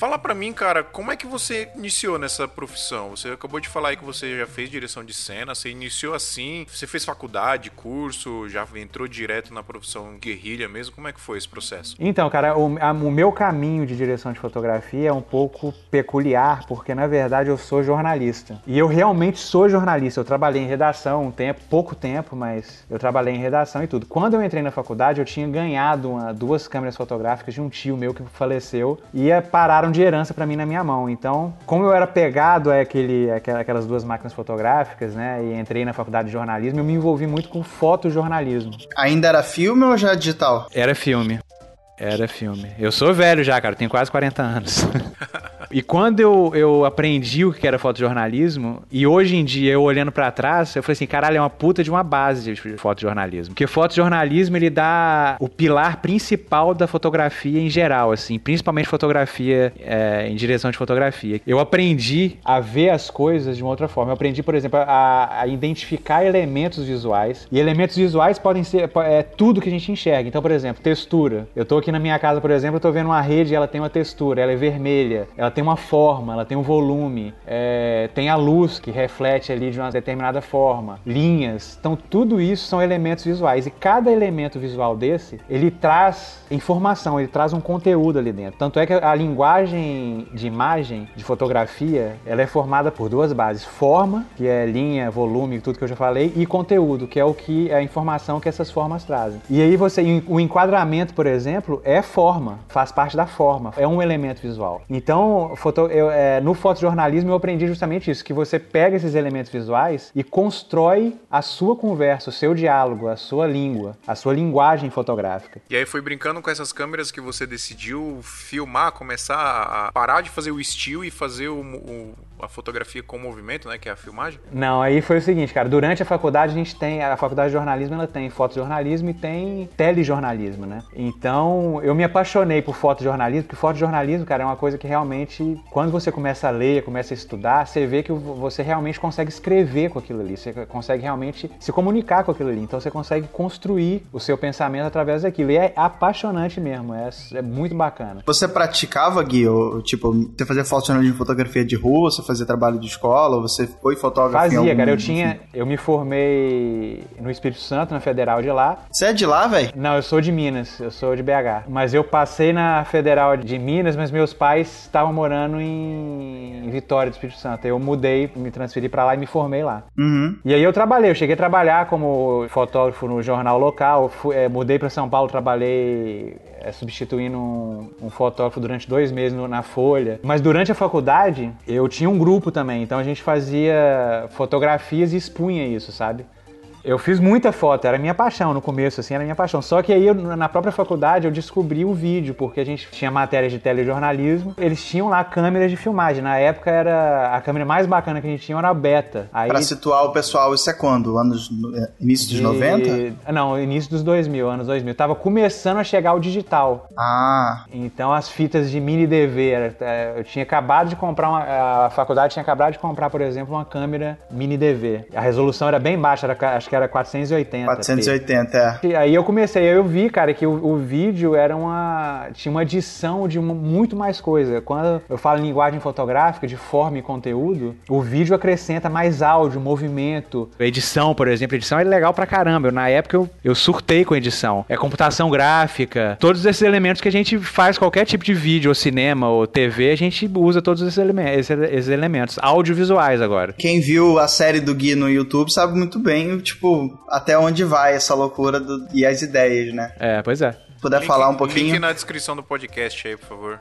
Fala pra mim, cara, como é que você iniciou nessa profissão? Você acabou de falar aí que você já fez direção de cena, você iniciou assim, você fez faculdade, curso, já entrou direto na profissão guerrilha mesmo, como é que foi esse processo? Então, cara, o, a, o meu caminho de direção de fotografia é um pouco peculiar, porque na verdade eu sou jornalista. E eu realmente sou jornalista, eu trabalhei em redação um tempo, pouco tempo, mas eu trabalhei em redação e tudo. Quando eu entrei na faculdade, eu tinha ganhado uma, duas câmeras fotográficas de um tio meu que faleceu e pararam de herança para mim na minha mão. Então, como eu era pegado a aquele, aquelas duas máquinas fotográficas, né, e entrei na faculdade de jornalismo, eu me envolvi muito com fotojornalismo. Ainda era filme ou já digital? Era filme. Era filme. Eu sou velho já, cara, tenho quase 40 anos. E quando eu, eu aprendi o que era fotojornalismo, e hoje em dia, eu olhando para trás, eu falei assim, caralho, é uma puta de uma base de fotojornalismo. Porque fotojornalismo, ele dá o pilar principal da fotografia em geral, assim, principalmente fotografia é, em direção de fotografia. Eu aprendi a ver as coisas de uma outra forma. Eu aprendi, por exemplo, a, a identificar elementos visuais. E elementos visuais podem ser é, tudo que a gente enxerga. Então, por exemplo, textura. Eu tô aqui na minha casa, por exemplo, eu tô vendo uma rede ela tem uma textura, ela é vermelha, ela tem tem uma forma, ela tem um volume, é, tem a luz que reflete ali de uma determinada forma, linhas. Então, tudo isso são elementos visuais. E cada elemento visual desse, ele traz informação, ele traz um conteúdo ali dentro. Tanto é que a linguagem de imagem, de fotografia, ela é formada por duas bases: forma, que é linha, volume, tudo que eu já falei, e conteúdo, que é o que é a informação que essas formas trazem. E aí você, o enquadramento, por exemplo, é forma, faz parte da forma, é um elemento visual. Então, foto, eu, é, no fotojornalismo eu aprendi justamente isso, que você pega esses elementos visuais e constrói a sua conversa, o seu diálogo, a sua língua, a sua linguagem fotográfica. E aí foi brincando com essas câmeras que você decidiu filmar, começar a parar de fazer o estilo e fazer o, o a fotografia com movimento, né, que é a filmagem? Não, aí foi o seguinte, cara, durante a faculdade a gente tem, a faculdade de jornalismo ela tem fotojornalismo e tem telejornalismo, né? Então, eu me apaixonei por fotojornalismo, porque fotojornalismo, cara, é uma coisa que realmente, quando você começa a ler, começa a estudar, você vê que você realmente consegue escrever com aquilo ali, você consegue realmente se comunicar com aquilo ali, então você consegue construir o seu pensamento através daquilo, e é apaixonante mesmo, é, é muito bacana. Você praticava, Gui, ou, tipo, você fazia fotojornalismo de fotografia de rua, você fazer trabalho de escola? Ou você foi fotógrafo? Fazia, cara. Eu tinha. Eu me formei no Espírito Santo, na Federal de lá. Você é de lá, velho? Não, eu sou de Minas. Eu sou de BH. Mas eu passei na Federal de Minas, mas meus pais estavam morando morando em Vitória do Espírito Santo. Eu mudei, me transferi pra lá e me formei lá. Uhum. E aí eu trabalhei, eu cheguei a trabalhar como fotógrafo no jornal local, fui- eh, mudei para São Paulo, trabalhei eh, substituindo um, um fotógrafo durante dois meses no- na Folha. Mas durante a faculdade, eu tinha um grupo também, então a gente fazia fotografias e expunha isso, sabe? Eu fiz muita foto, era minha paixão no começo, assim, era minha paixão. Só que aí, eu, na própria faculdade, eu descobri o vídeo, porque a gente tinha matérias de telejornalismo, eles tinham lá câmeras de filmagem. Na época, era a câmera mais bacana que a gente tinha era a Beta. Aí, Pra situar o pessoal, isso é quando? Anos, é, início dos de- 90? Não, início dos 2000, anos 2000. Tava começando a chegar o digital. Ah, Então as fitas de mini DV, é, eu tinha acabado de comprar, uma, a faculdade tinha acabado de comprar, por exemplo, uma câmera mini DV. A resolução era bem baixa, era, acho que era 480. 480, é. E aí eu comecei, aí eu vi, cara, que o, o vídeo era uma. tinha uma adição de uma- muito mais coisa. Quando eu falo em linguagem fotográfica, de forma e conteúdo, o vídeo acrescenta mais áudio, movimento. Edição, por exemplo, edição é legal pra caramba. Eu, na época eu, eu surtei com edição. É computação gráfica, todos esses elementos que a gente faz qualquer tipo de vídeo, ou cinema, ou TV, a gente usa todos esses, elemen- esses- esses elementos. Audiovisuais agora. Quem viu a série do Gui no YouTube sabe muito bem, tipo, até onde vai essa loucura do- e as ideias, né? É, pois é. Se puder Link- falar um Link pouquinho. na descrição do podcast aí, por favor.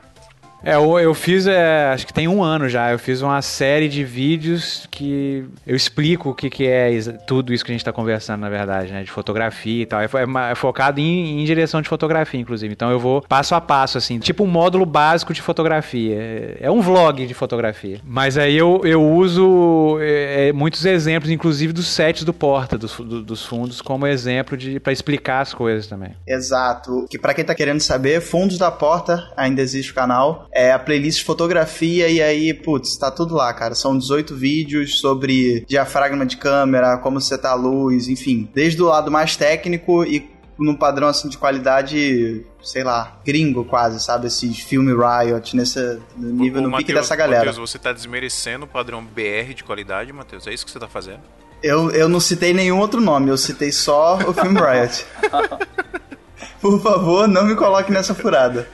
É, eu, eu fiz, é, acho que tem um ano já, eu fiz uma série de vídeos que eu explico o que, que é tudo isso que a gente tá conversando, na verdade, né? De fotografia e tal. É, é é focado em, em direção de fotografia, inclusive. Então eu vou passo a passo, assim, tipo um módulo básico de fotografia. É, é um vlog de fotografia. Mas aí eu, eu uso é, é, muitos exemplos, inclusive dos sets do Porta, dos, do- dos fundos, como exemplo de para explicar as coisas também. Exato. Que pra quem tá querendo saber, Fundos da Porta, ainda existe o canal. É a playlist fotografia e aí, putz, tá tudo lá, cara. São 18 vídeos sobre diafragma de câmera, como setar a luz, enfim. Desde o lado mais técnico e num padrão assim de qualidade, sei lá, gringo quase, sabe? Esses filme Riot, nesse no nível, Ô, no pique Matheus, dessa galera. Matheus, você tá desmerecendo o padrão BR de qualidade, Matheus? É isso que você tá fazendo? Eu, eu não citei nenhum outro nome, eu citei só o filme Riot. Por favor, não me coloque nessa furada.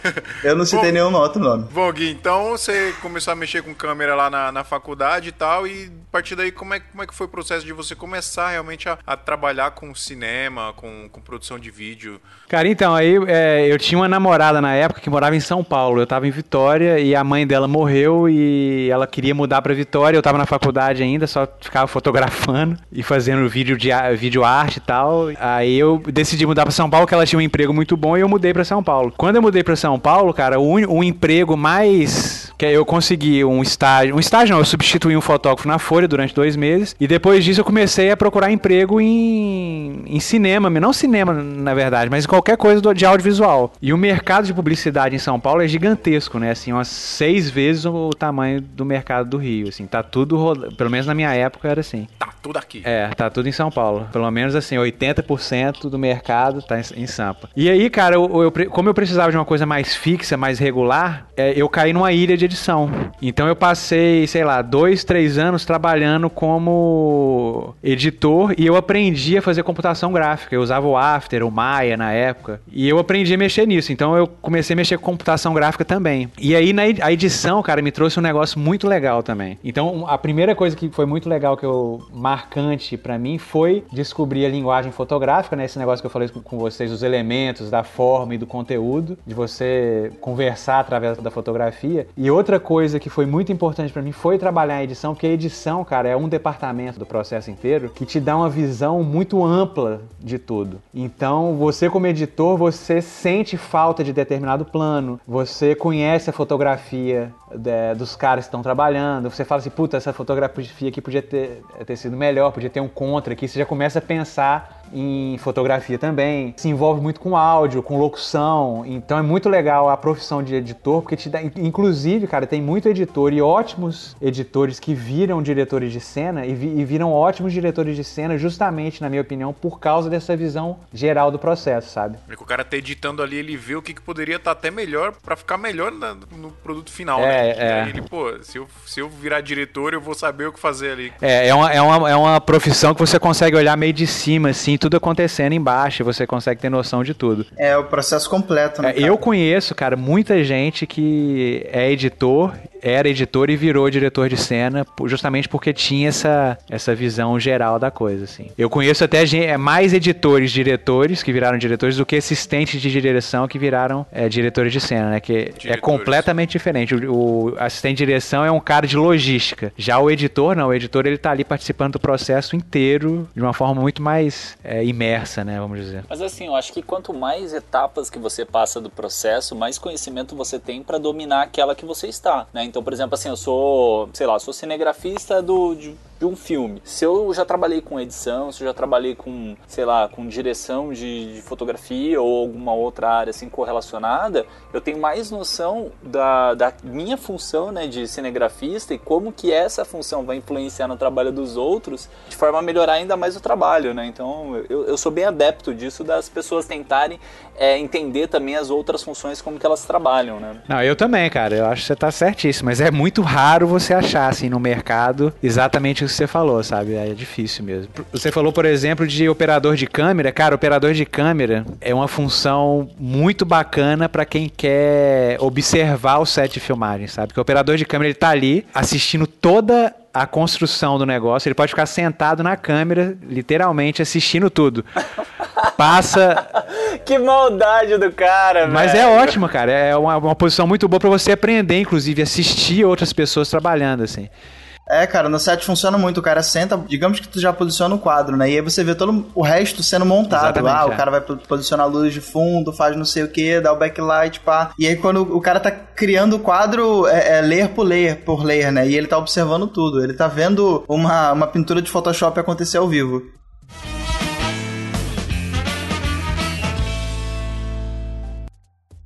Eu não citei Bom. nenhum outro nome. Bom, Gui, então você começou a mexer com câmera lá na, na faculdade e tal, e a partir daí, como é, como é que foi o processo de você começar realmente a, a trabalhar com cinema, com, com produção de vídeo? Cara, então, aí é, eu tinha uma namorada na época que morava em São Paulo. Eu tava em Vitória e a mãe dela morreu e ela queria mudar pra Vitória. Eu tava na faculdade ainda, só ficava fotografando e fazendo vídeo, de, vídeo arte e tal. Aí eu decidi mudar pra São Paulo, que ela tinha um emprego muito bom e eu mudei pra São Paulo. Quando eu mudei pra São Paulo, cara, o, emprego mais. que eu consegui um estágio. Um estágio não, eu substituí um fotógrafo na Folha durante dois meses. E depois disso eu comecei a procurar emprego em, em cinema, não cinema na verdade, mas em qualquer coisa de audiovisual. E o mercado de publicidade em São Paulo é gigantesco, né? Assim, umas seis vezes o, o tamanho do mercado do Rio. Assim, tá tudo rola- Pelo menos na minha época era assim. Tá tudo aqui. É, tá tudo em São Paulo. Pelo menos assim, 80% do mercado tá em, em Sampa. E aí, cara, eu, eu como eu precisava de uma coisa mais fixa, mais regular, é, eu caí numa ilha de edição. Então eu passei, sei lá, dois, três anos trabalhando como editor e eu aprendi a fazer computação gráfica. Eu usava o After, o Maya na época. E eu aprendi a mexer nisso. Então eu comecei a mexer com computação gráfica também. E aí na a edição, cara, me trouxe um negócio muito legal também. Então a primeira coisa que foi muito legal que eu marcante pra mim foi descobrir a linguagem fotográfica, né? Esse negócio que eu falei com- com vocês, os elementos da forma e do conteúdo, de você conversar através da fotografia. E outra coisa que foi muito importante pra mim foi trabalhar a edição, porque a edição, cara, é um departamento do processo inteiro que te dá uma visão muito ampla de tudo. Então, você como editor, você sente falta de determinado plano, você conhece a fotografia é, dos caras que estão trabalhando, você fala assim, puta, essa fotografia aqui podia ter, ter sido melhor, podia ter um contra aqui, você já começa a pensar em fotografia também, se envolve muito com áudio, com locução, então é muito legal a profissão de editor, porque te dá, inclusive, cara, tem muito editor e ótimos editores que viram diretores de cena e, vi- e viram ótimos diretores de cena justamente, na minha opinião, por causa dessa visão geral do processo, sabe? Porque o cara tá editando ali, ele vê o que, que poderia estar até melhor pra ficar melhor na- no produto final, É, né? é. Aí ele, pô, se eu, se eu virar diretor, eu vou saber o que fazer ali. É, é uma, é, uma, é uma profissão que você consegue olhar meio de cima, assim, tudo acontecendo embaixo, e você consegue ter noção de tudo. É o processo completo, né? É, eu conheço, cara, muita gente que é editor era editor e virou diretor de cena, justamente porque tinha essa, essa visão geral da coisa, assim. Eu conheço até é, mais editores, diretores que viraram diretores do que assistentes de direção que viraram é, diretores de cena, né? Que é Diretores. completamente diferente. O, o assistente de direção é um cara de logística. Já o editor, não. O editor ele tá ali participando do processo inteiro de uma forma muito mais é, imersa, né? Vamos dizer. Mas assim, eu acho que quanto mais etapas que você passa do processo, mais conhecimento você tem pra dominar aquela que você está, né? Então, por exemplo, assim, eu sou, sei lá, sou cinegrafista do de, de um filme. Se eu já trabalhei com edição, se eu já trabalhei com, sei lá, com direção de, de fotografia ou alguma outra área assim correlacionada, eu tenho mais noção da, da minha função, né, de cinegrafista e como que essa função vai influenciar no trabalho dos outros de forma a melhorar ainda mais o trabalho, né? Então, eu, eu sou bem adepto disso das pessoas tentarem é, entender também as outras funções como que elas trabalham, né? Não, eu também, cara. Eu acho que você tá certíssimo. Mas é muito raro você achar, assim, no mercado exatamente que você falou, sabe? É difícil mesmo. Você falou, por exemplo, de operador de câmera. Cara, operador de câmera é uma função muito bacana pra quem quer observar o set de filmagem, sabe? Porque o operador de câmera, ele tá ali assistindo toda a construção do negócio, ele pode ficar sentado na câmera, literalmente assistindo tudo. Passa Que maldade do cara, mas velho. é ótimo, cara. É uma, uma posição muito boa pra você aprender, inclusive, assistir outras pessoas trabalhando, assim. É, cara, no set funciona muito. O cara senta, digamos que tu já posiciona o quadro, né? E aí você vê todo o resto sendo montado. Exatamente, ah, é. o cara vai po- posicionar a luz de fundo, faz não sei o que, dá o backlight, pá. E aí quando o cara tá criando o quadro, é, é layer por layer, por layer, né? E ele tá observando tudo. Ele tá vendo uma, uma pintura de Photoshop acontecer ao vivo.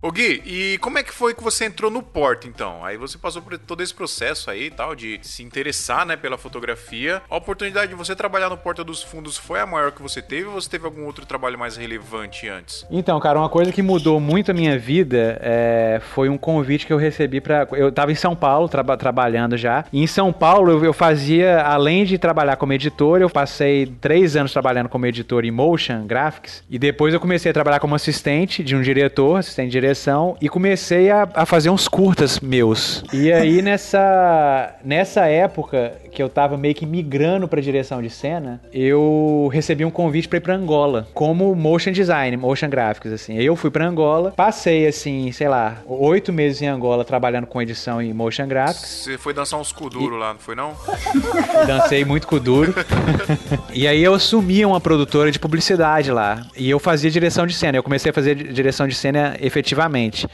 Ô Gui, e como é que foi que você entrou no Porta, então? Aí você passou por todo esse processo aí e tal, de se interessar, né, pela fotografia. A oportunidade de você trabalhar no Porta dos Fundos foi a maior que você teve ou você teve algum outro trabalho mais relevante antes? Então, cara, uma coisa que mudou muito a minha vida é, foi um convite que eu recebi pra. Eu tava em São Paulo, traba- trabalhando já. E em São Paulo eu, eu fazia, além de trabalhar como editor, eu passei três anos trabalhando como editor em motion graphics. E depois eu comecei a trabalhar como assistente de um diretor, assistente de direção, e comecei a, a fazer uns curtas meus. E aí nessa, nessa época que eu tava meio que migrando pra direção de cena, eu recebi um convite pra ir pra Angola, como motion design, motion graphics, assim. Aí Eu fui pra Angola, passei, assim, sei lá, oito meses em Angola trabalhando com edição e motion graphics. Você foi dançar uns kuduro lá, não foi não? Dancei muito com o duro. e aí eu assumi uma produtora de publicidade lá. E eu fazia direção de cena. Eu comecei a fazer di- direção de cena efetivamente.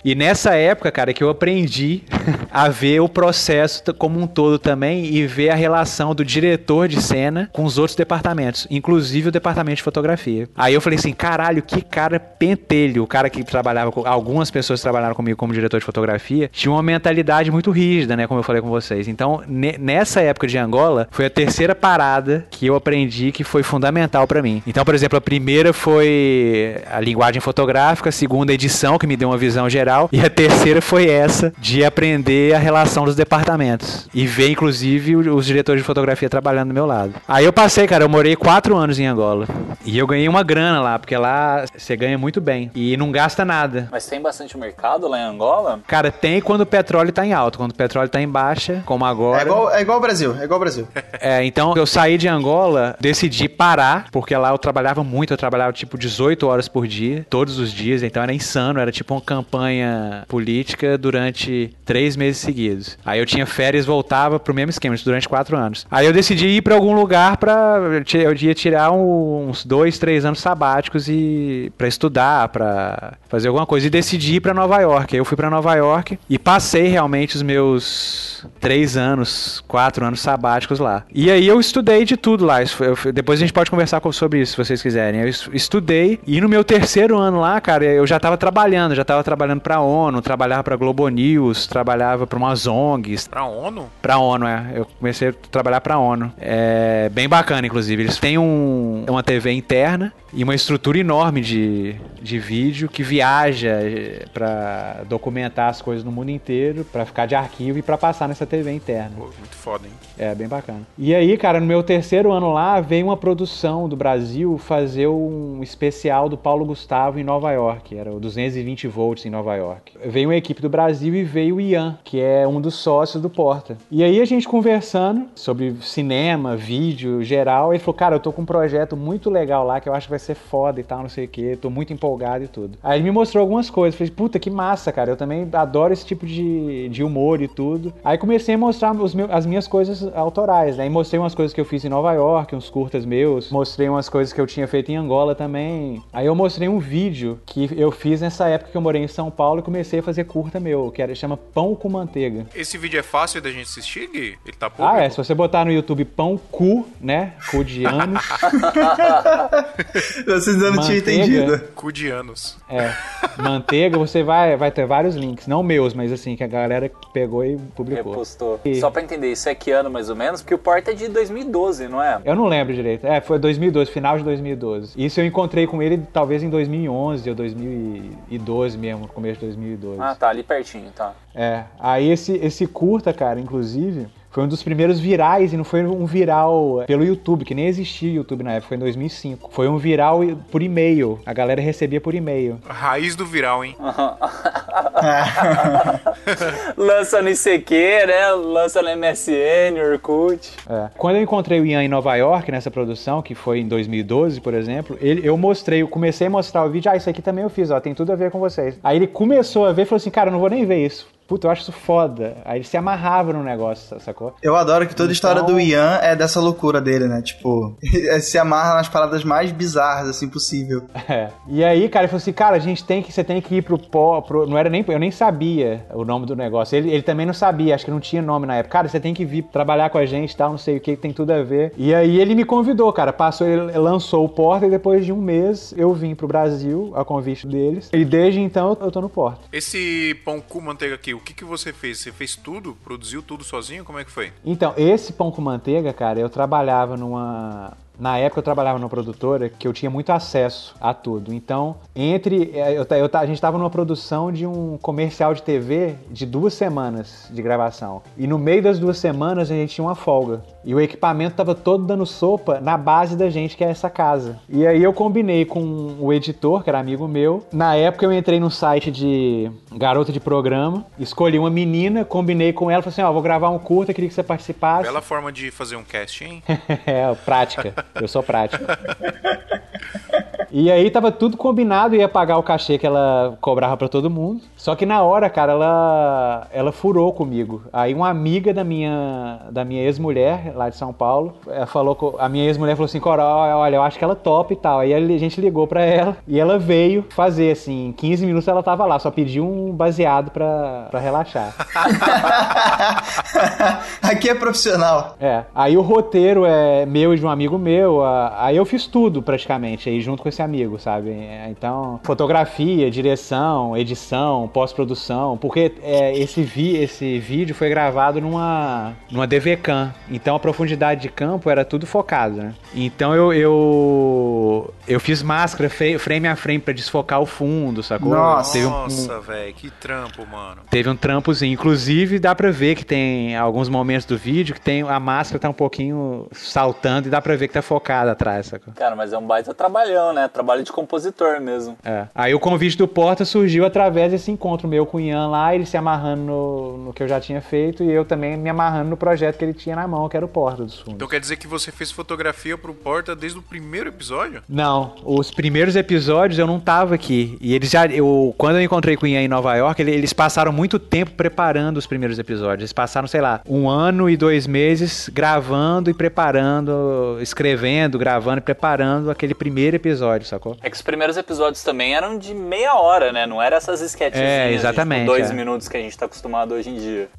E nessa época, cara, que eu aprendi a ver o processo como um todo também e ver a relação do diretor de cena com os outros departamentos, inclusive o departamento de fotografia. Aí eu falei assim, caralho, que cara pentelho. O cara que trabalhava com. Algumas pessoas trabalharam comigo como diretor de fotografia tinha uma mentalidade muito rígida, né? Como eu falei com vocês. Então, ne- nessa época de Angola, foi a terceira parada que eu aprendi que foi fundamental pra mim. Então, por exemplo, a primeira foi a linguagem fotográfica, a segunda, edição, que me deu uma visão geral, e a terceira foi essa, de aprender a relação dos departamentos. E ver, inclusive, os diretores de fotografia trabalhando do meu lado. Aí eu passei, cara, eu morei quatro anos em Angola. E eu ganhei uma grana lá, porque lá você ganha muito bem. E não gasta nada. Mas tem bastante mercado lá em Angola? Cara, tem quando o petróleo tá em alta. Quando o petróleo tá em baixa, como agora. É igual, é igual o Brasil, é igual o Brasil. É, então eu saí de Angola, decidi parar, porque lá eu trabalhava muito, eu trabalhava tipo 18 horas por dia, todos os dias, então era insano, era tipo uma campanha política durante três meses seguidos. Aí eu tinha férias, voltava pro mesmo esquema, durante quatro anos. Aí eu decidi ir pra algum lugar pra. Eu ia tirar uns dois, três anos sabáticos e para estudar, pra fazer alguma coisa. E decidi ir pra Nova York. Aí eu fui pra Nova York e passei realmente os meus três anos, quatro anos sabáticos lá. E aí eu estudei de tudo lá. Eu depois a gente pode conversar com- sobre isso, se vocês quiserem. Eu es- estudei e no meu terceiro ano lá, cara, eu já tava trabalhando, já tava trabalhando pra ONU, trabalhava pra Globo News, trabalhava pra umas ONGs, Pra ONU? Pra ONU, é. Eu comecei a trabalhar pra ONU. É bem bacana, inclusive. Eles têm um, uma TV interna e uma estrutura enorme de, de vídeo que viaja eh, pra documentar as coisas no mundo inteiro, pra ficar de arquivo e pra passar nessa TV interna. Pô, muito foda, hein? É, bem bacana. E aí, cara, no meu terceiro ano lá, veio uma produção do Brasil fazer um especial do Paulo Gustavo em Nova York. Era o 220 volts em Nova York. Veio uma equipe do Brasil e veio o Ian, que é um dos sócios do Porta. E aí a gente conversando sobre cinema, vídeo, geral, ele falou, cara, eu tô com um projeto muito legal lá que eu acho que vai ser foda e tal, não sei o quê. Tô muito empolgado e tudo. Aí ele me mostrou algumas coisas. Falei, puta, que massa, cara. Eu também adoro esse tipo de, de humor e tudo. Aí comecei a mostrar os meus, as minhas coisas autorais, né? E mostrei umas coisas que eu fiz em Nova York, uns curtas meus. Mostrei umas coisas que eu tinha feito em Angola também. Aí eu mostrei um vídeo que eu fiz nessa época que eu morei em São Paulo e comecei a fazer curta meu, que era, chama Pão com Manteiga. Esse vídeo é fácil da gente assistir, Gui? Ele tá público? Ah, é. Se você botar no YouTube Pão Cu, né? Cu de anos. Vocês ainda não tinham entendido. Cu de anos. É. Manteiga, você vai, vai ter vários links. Não meus, mas assim, que a galera pegou e publicou. Repostou. E- Só pra entender, isso é que ano mais ou menos? Porque o Porta é de 2012, não é? Eu não lembro direito. É, foi 2012, final de 2012. Isso eu encontrei com ele talvez em 2011 ou 2012 mesmo, começo de 2012. Ah, tá, ali pertinho, tá. É. Aí esse, esse curta, cara, inclusive, foi um dos primeiros virais e não foi um viral pelo YouTube, que nem existia YouTube na época, foi em 2005. Foi um viral por e-mail. A galera recebia por e-mail. Raiz do viral, hein? Lança no ICQ, né? Lança no MSN, Orkut. É. Quando eu encontrei o Ian em Nova York, nessa produção, que foi em 2012, por exemplo, ele, eu mostrei, eu comecei a mostrar o vídeo, ah, isso aqui também eu fiz, ó, tem tudo a ver com vocês. Aí ele começou a ver e falou assim, cara, eu não vou nem ver isso. Puta, eu acho isso foda. Aí ele se amarrava no negócio, sacou? Eu adoro que toda a história Então- do Ian é dessa loucura dele, né? Tipo, ele se amarra nas paradas mais bizarras, assim, possível. É. E aí, cara, ele falou assim, cara, a gente tem que, você tem que ir pro pó, pro, não era nem, eu nem sabia o nome do negócio. Ele, ele também não sabia, acho que não tinha nome na época. Cara, você tem que vir trabalhar com a gente, tal, não sei o que, tem tudo a ver. E aí ele me convidou, cara, passou, ele lançou o Porta e depois de um mês eu vim pro Brasil, a convite deles. E desde então eu tô no Porta. Esse pão com manteiga aqui, o que, que você fez? Você fez tudo? Produziu tudo sozinho? Como é que foi? Então, esse pão com manteiga, cara, eu trabalhava numa. Na época eu trabalhava numa produtora que eu tinha muito acesso a tudo. Então, entre. eh, Eu, eu, a gente estava numa produção de um comercial de TV de duas semanas de gravação. E no meio das duas semanas a gente tinha uma folga. E o equipamento tava todo dando sopa na base da gente, que é essa casa. E aí eu combinei com o editor, que era amigo meu. Na época eu entrei no site de garota de programa, escolhi uma menina, combinei com ela, falei assim: ó, vou gravar um curta, queria que você participasse. Bela forma de fazer um cast, hein? é, prática. Eu sou prática. E aí tava tudo combinado, ia pagar o cachê que ela cobrava pra todo mundo. Só que na hora, cara, ela ela furou comigo. Aí uma amiga da minha da minha ex-mulher lá de São Paulo, ela falou co- a minha ex-mulher falou assim: "Cora, olha, eu acho que ela top e tal". Aí a gente ligou pra ela e ela veio fazer assim, em 15 minutos ela tava lá, só pediu um baseado pra, pra relaxar. Aqui é profissional. É, aí o roteiro é meu e de um amigo meu, aí eu fiz tudo praticamente, aí junto com esse amigo, sabe? É, Então, fotografia, direção, edição, pós-produção, porque é, esse, vi, esse vídeo foi gravado numa, numa DV-Cam, então a profundidade de campo era tudo focado, né? Então eu, eu, eu fiz máscara frame a frame pra desfocar o fundo, sacou? Nossa. Teve um- Nossa, velho, que trampo, mano. Teve um trampozinho. Inclusive, dá pra ver que tem alguns momentos do vídeo que tem a máscara tá um pouquinho saltando e dá pra ver que tá focada atrás, sacou? Cara, mas é um baita trabalhão, né? Trabalho de compositor mesmo. É. Aí o convite do Porta surgiu através desse encontro meu com o Ian lá, ele se amarrando no, no que eu já tinha feito e eu também me amarrando no projeto que ele tinha na mão, que era o Porta dos Fundos. Então quer dizer que você fez fotografia pro Porta desde o primeiro episódio? Não, os primeiros episódios eu não tava aqui. E eles já. Eu, quando eu encontrei com o Ian em Nova York, ele- eles passaram muito tempo preparando os primeiros episódios. Eles passaram, sei lá, um ano e dois meses gravando e preparando, escrevendo, gravando e preparando aquele primeiro episódio, sacou? É que os primeiros episódios também eram de meia hora, né? Não era essas É, de, exatamente, tipo, dois é. minutos que a gente tá acostumado hoje em dia.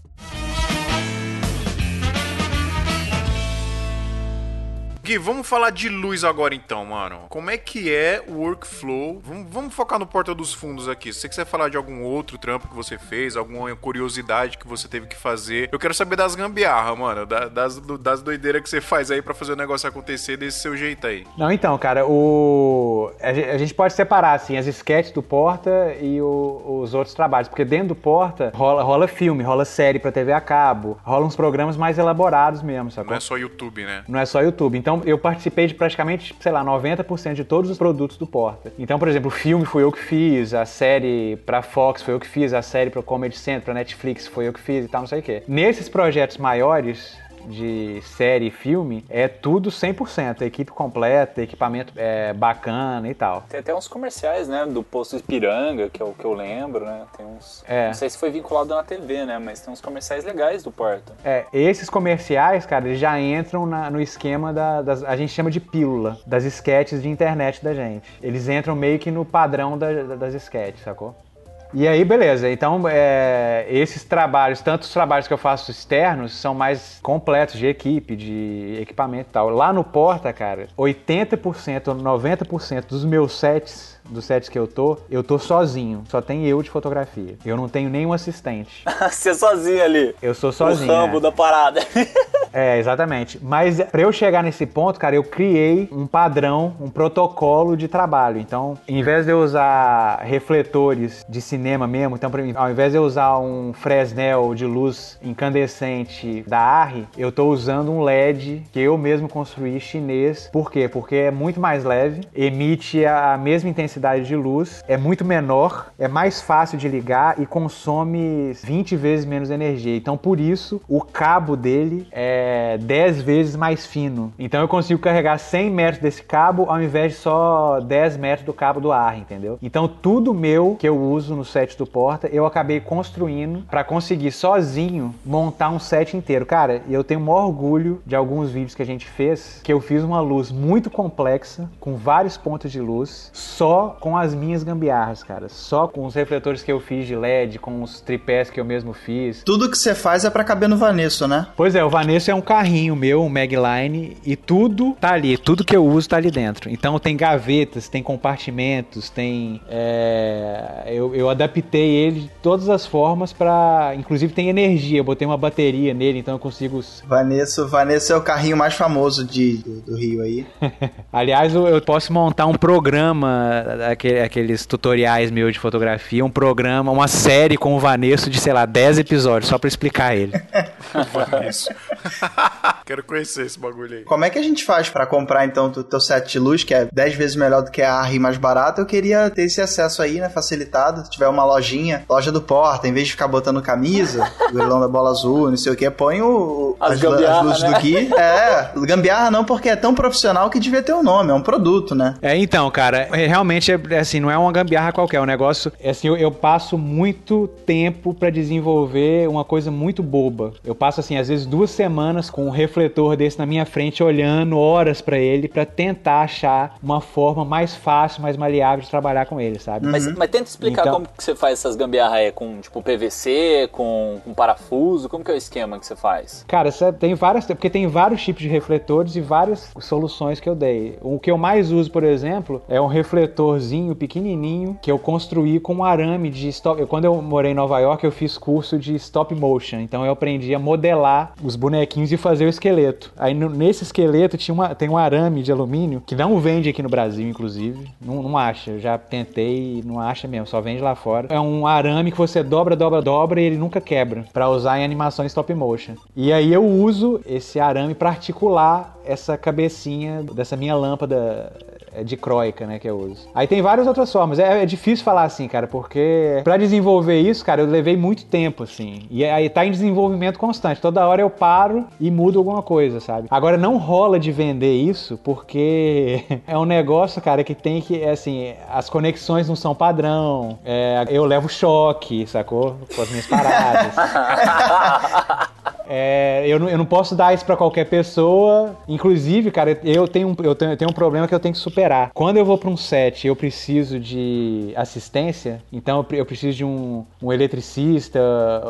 Gui, vamos falar de luz agora então, mano. Como é que é o workflow? Vamos, vamos focar no Porta dos Fundos aqui. Se você quiser falar de algum outro trampo que você fez, alguma curiosidade que você teve que fazer, eu quero saber das gambiarra, mano. da- Das, das doideiras que você faz aí pra fazer o negócio acontecer desse seu jeito aí. Não, então, cara, o... a ge- a gente pode separar, assim, as sketches do Porta e o- os outros trabalhos, porque dentro do Porta rola, rola filme, rola série pra TV a cabo, rola uns programas mais elaborados mesmo, sacou? Não é só YouTube, né? Não é só YouTube. Então eu participei de praticamente, sei lá, 90% de todos os produtos do Porta. Então, por exemplo, o filme foi eu que fiz, a série pra Fox foi eu que fiz, a série pro Comedy Central, pra Netflix foi eu que fiz e tal, não sei o quê. Nesses projetos maiores de série e filme, é tudo 100%, equipe completa, equipamento é, bacana e tal. Tem até uns comerciais, né? Do posto Ipiranga, que é o que eu lembro, né? Tem uns. É. Não sei se foi vinculado na TV, né? Mas tem uns comerciais legais do Porta. É, esses comerciais, cara, eles já entram na- no esquema da, das. A gente chama de pílula, das sketches de internet da gente. Eles entram meio que no padrão da- da- das sketches, sacou? E aí, beleza. Então, é, esses trabalhos, tanto os trabalhos que eu faço externos, são mais completos de equipe, de equipamento e tal. Lá no Porta, cara, 80% ou 90% dos meus sets, dos sets que eu tô, eu tô sozinho. Só tem eu de fotografia. Eu não tenho nenhum assistente. Você sozinho ali. Eu sou sozinho. O rambo é. da parada. É, exatamente. Mas pra eu chegar nesse ponto, cara, eu criei um padrão, um protocolo de trabalho. Então, em vez de eu usar refletores de cinema mesmo, então, pra mim, ao invés de eu usar um Fresnel de luz incandescente da Arri, eu tô usando um LED que eu mesmo construí chinês. Por quê? Porque é muito mais leve, emite a mesma intensidade de luz, é muito menor, é mais fácil de ligar e consome 20 vezes menos energia. Então, por isso, o cabo dele é 10 vezes mais fino. Então, eu consigo carregar 100 metros desse cabo ao invés de só 10 metros do cabo do ar, entendeu? Então, tudo meu que eu uso no set do Porta, eu acabei construindo para conseguir sozinho montar um set inteiro. Cara, e eu tenho o maior orgulho de alguns vídeos que a gente fez, que eu fiz uma luz muito complexa, com vários pontos de luz, só com as minhas gambiarras, cara. Só com os refletores que eu fiz de LED, com os tripés que eu mesmo fiz. Tudo que você faz é pra caber no Vanesso, né? Pois é, o Vanesso é um carrinho meu, um Magline, e tudo tá ali, tudo que eu uso tá ali dentro. Então tem gavetas, tem compartimentos, tem. é, eu, eu adaptei ele de todas as formas pra. Inclusive tem energia, eu botei uma bateria nele, então eu consigo. Vanesso, Vanesso é o carrinho mais famoso de, do, do Rio aí. Aliás, eu, eu posso montar um programa, aquele- aqueles tutoriais meus de fotografia, um programa, uma série com o Vanesso de, sei lá, 10 episódios, só pra explicar ele. Isso. Quero conhecer esse bagulho aí. Como é que a gente faz pra comprar então o teu set de luz, que é 10 vezes melhor do que a Arri mais barata? Eu queria ter esse acesso aí, né? Facilitado. Se tiver uma lojinha, loja do Porta, em vez de ficar botando camisa, o violão da bola azul, não sei o que, põe o, As lu- gambiarra, luzes né? do Gui. É, gambiarra não, porque é tão profissional que devia ter um nome, é um produto, né? É, então, cara, é, realmente é é assim, não é uma gambiarra qualquer, é um negócio, é assim, eu, eu passo muito tempo pra desenvolver uma coisa muito boba. Eu passo assim, às vezes duas semanas com um refletor desse na minha frente olhando horas pra ele pra tentar achar uma forma mais fácil, mais maleável de trabalhar com ele, sabe? Mas, mas tenta explicar Então- como que você faz essas gambiarra é com tipo PVC, com, com parafuso, como que é o esquema que você faz? Cara, tem várias, porque tem vários tipos de refletores e várias soluções que eu dei. O que eu mais uso, por exemplo, é um refletorzinho pequenininho que eu construí com um arame de stop. Quando eu morei em Nova York, eu fiz curso de stop motion, então eu aprendi a modelar os bonequinhos e fazer o esqueleto. Aí nesse esqueleto tinha uma, tem um arame de alumínio que não vende aqui no Brasil, inclusive, não, não acha. Eu já tentei, não acha mesmo, só vende lá fora. É um arame que você dobra, dobra, dobra e ele nunca quebra pra usar em animações stop motion. E aí eu uso esse arame pra articular essa cabecinha dessa minha lâmpada é, de croica, né, que eu uso. Aí tem várias outras formas. É, é difícil falar assim, cara, porque pra desenvolver isso, cara, eu levei muito tempo, assim. E aí tá em desenvolvimento constante. Toda hora eu paro e mudo alguma coisa, sabe? Agora não rola de vender isso porque é um negócio, cara, que tem que, é assim, as conexões não são padrão. É, eu levo choque, sacou? Com as minhas paradas. É, eu, não, eu não posso dar isso pra qualquer pessoa. Inclusive, cara, eu tenho, um, eu, tenho, eu tenho um problema que eu tenho que superar. Quando eu vou pra um set eu preciso de assistência, então eu, preciso de um, um eletricista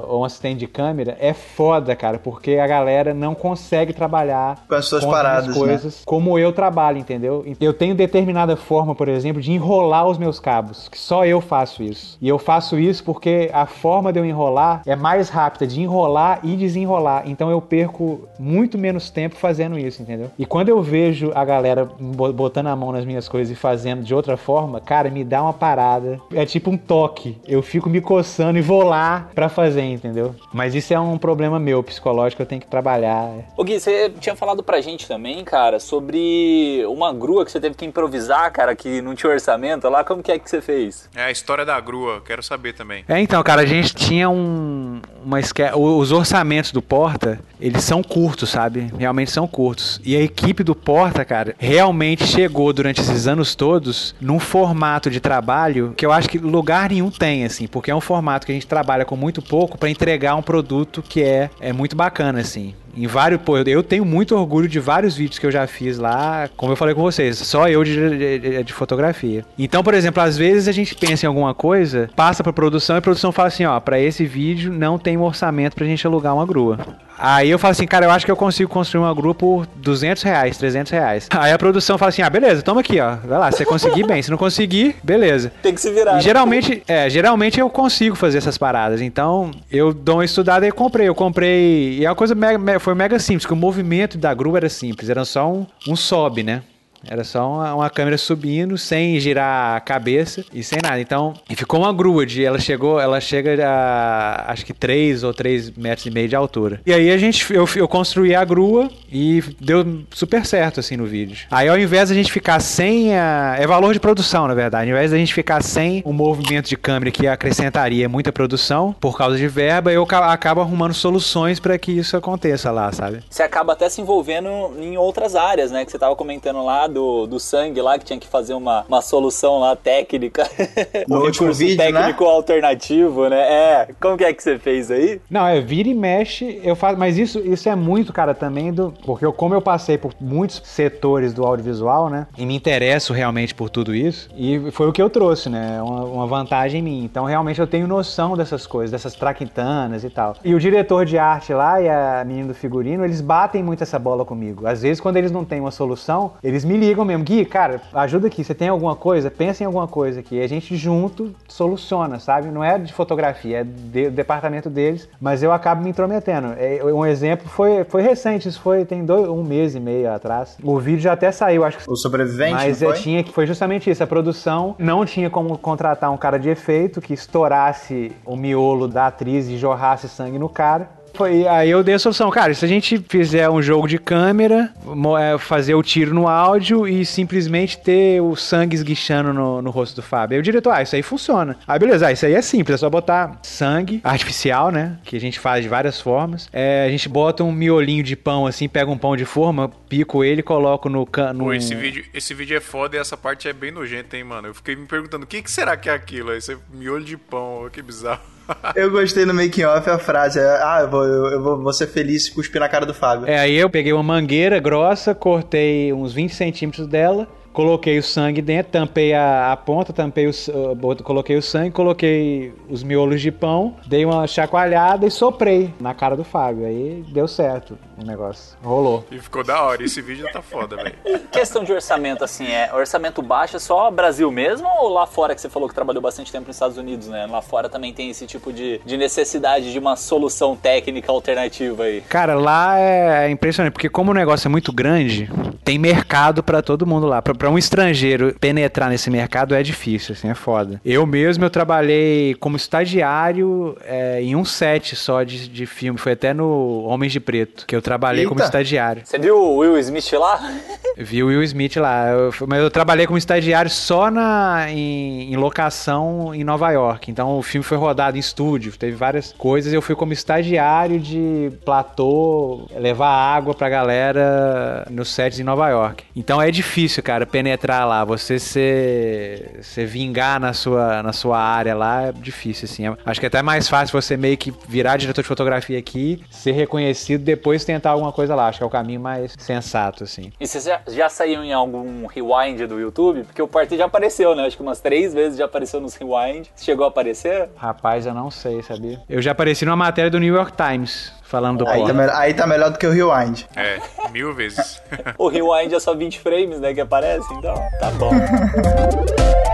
ou um assistente de câmera, é foda, cara, porque a galera não consegue trabalhar Com as suas as paradas, né? coisas como eu trabalho, entendeu? Eu tenho determinada forma, por exemplo, de enrolar os meus cabos, que só eu faço isso. E eu faço isso porque a forma de eu enrolar é mais rápida de enrolar e desenrolar. Então eu perco muito menos tempo fazendo isso, entendeu? E quando eu vejo a galera bo- botando a mão nas minhas coisas e fazendo de outra forma, cara, me dá uma parada. É tipo um toque. Eu fico me coçando e vou lá pra fazer, entendeu? Mas isso é um problema meu, psicológico, eu tenho que trabalhar. Ô Gui, você tinha falado pra gente também, cara, sobre uma grua que você teve que improvisar, cara, que não tinha orçamento lá. Como que é que você fez? É a história da grua, quero saber também. É, então, cara, a gente tinha um. Uma esque... Os orçamentos do Porta, eles são curtos, sabe? Realmente são curtos. E a equipe do Porta, cara, realmente chegou durante esses anos todos num formato de trabalho que eu acho que lugar nenhum tem, assim, porque é um formato que a gente trabalha com muito pouco pra entregar um produto que é, é muito bacana, assim. Em vários, pô, eu tenho muito orgulho de vários vídeos que eu já fiz lá, como eu falei com vocês, só eu de, de- de fotografia. Então, por exemplo, às vezes a gente pensa em alguma coisa, passa pra produção e a produção fala assim, ó, pra esse vídeo não tem um orçamento pra gente alugar uma grua. Aí eu falo assim, cara, eu acho que eu consigo construir uma grua por 200 reais, 300 reais. Aí a produção fala assim, ah, beleza, toma aqui, ó, vai lá, se você conseguir, bem, se não conseguir, beleza. Tem que se virar. E né? geralmente, é, geralmente eu consigo fazer essas paradas. Então, eu dou uma estudada e comprei. Eu comprei. E é uma coisa mega, me- foi mega simples, que o movimento da grua era simples, era só um, um sobe, né? Era só uma, uma câmera subindo, sem girar a cabeça e sem nada. Então, e ficou uma grua de. Ela chegou, ela chega a acho que 3 ou 3 metros e meio de altura. E aí a gente, eu, eu construí a grua e deu super certo assim no vídeo. Aí ao invés da gente ficar sem a. É valor de produção, na verdade. Ao invés da gente ficar sem o movimento de câmera que acrescentaria muita produção por causa de verba, eu ca- acabo arrumando soluções para que isso aconteça lá, sabe? Você acaba até se envolvendo em outras áreas, né? Que você tava comentando lá do, do sangue lá, que tinha que fazer uma, uma solução lá técnica. No um último recurso vídeo, né? técnico alternativo, né? É. Como que é que você fez aí? Não, é vira e mexe, eu faço, mas isso, isso é muito, cara, também do, porque eu, como eu passei por muitos setores do audiovisual, né, e me interesso realmente por tudo isso, e foi o que eu trouxe, né, uma, uma vantagem em mim. Então, realmente eu tenho noção dessas coisas, dessas traquitanas e tal. E o diretor de arte lá e a menina do figurino, eles batem muito essa bola comigo. Às vezes, quando eles não têm uma solução, eles me ligam mesmo, Gui, cara, ajuda aqui, você tem alguma coisa? Pensa em alguma coisa aqui. E a gente junto soluciona, sabe? Não é de fotografia, é de- do departamento deles, mas eu acabo me intrometendo. É, um exemplo foi, foi recente, isso foi tem dois, um mês e meio atrás. O vídeo já até saiu, acho que O sobrevivente, mas foi? tinha que foi justamente isso. A produção não tinha como contratar um cara de efeito que estourasse o miolo da atriz e jorrasse sangue no cara. Foi, aí eu dei a solução, cara, se a gente fizer um jogo de câmera, é, fazer o tiro no áudio e simplesmente ter o sangue esguichando no, no rosto do Fábio. Aí o diretor, ah, isso aí funciona. Aí beleza, ah, isso aí é simples, é só botar sangue artificial, né? Que a gente faz de várias formas. É, a gente bota um miolinho de pão assim, pega um pão de forma, pico ele e coloco no... ca- no Pô, esse vídeo, esse vídeo é foda e essa parte é bem nojenta, hein, mano? Eu fiquei me perguntando, o que, que será que é aquilo? Esse miolho de pão, que bizarro. Eu gostei no making off a frase. é, Ah, eu vou, eu, vou, vou ser feliz e cuspir na cara do Fábio. É, aí eu peguei uma mangueira grossa, cortei uns 20 centímetros dela, coloquei o sangue dentro, tampei a, a ponta, tampei o, uh, coloquei o sangue, coloquei os miolos de pão, dei uma chacoalhada e soprei na cara do Fábio. Aí deu certo o negócio. Rolou. E ficou da hora. Esse vídeo tá foda, velho. Questão de orçamento, assim, é orçamento baixo é só Brasil mesmo ou lá fora que você falou que trabalhou bastante tempo nos Estados Unidos, né? Lá fora também tem esse tipo de, de necessidade de uma solução técnica alternativa aí. Cara, lá é impressionante, porque como o negócio é muito grande, tem mercado pra todo mundo lá. Pra, pra um estrangeiro penetrar nesse mercado é difícil, assim, é foda. Eu mesmo, eu trabalhei como estagiário é, em um set só de, de filme, foi até no Homens de Preto, que eu trabalhei como Eita. estagiário. Você viu o Will Smith lá? Vi o Will Smith lá. Eu- mas eu trabalhei como estagiário só na, em, em locação em Nova York. Então o filme foi rodado em estúdio, teve várias coisas. Eu fui como estagiário de platô, levar água pra galera nos sets em Nova York. Então é difícil, cara, penetrar lá. Você se, se vingar na sua, na sua área lá é difícil, assim. Acho que é até mais fácil você meio que virar diretor de fotografia aqui, ser reconhecido, depois tentar alguma coisa lá. Acho que é o caminho mais sensato, assim. E vocês já, já saíram em algum rewind do YouTube? Porque o Partey já apareceu, né? Acho que umas três vezes já apareceu nos rewind. Chegou a aparecer? Rapaz, eu não sei, sabia? Eu já apareci numa matéria do New York Times, falando do Aí tá, porno. aí tá melhor do que o Rewind. É, mil vezes. O rewind é só 20 frames, né? Que aparece, então tá bom.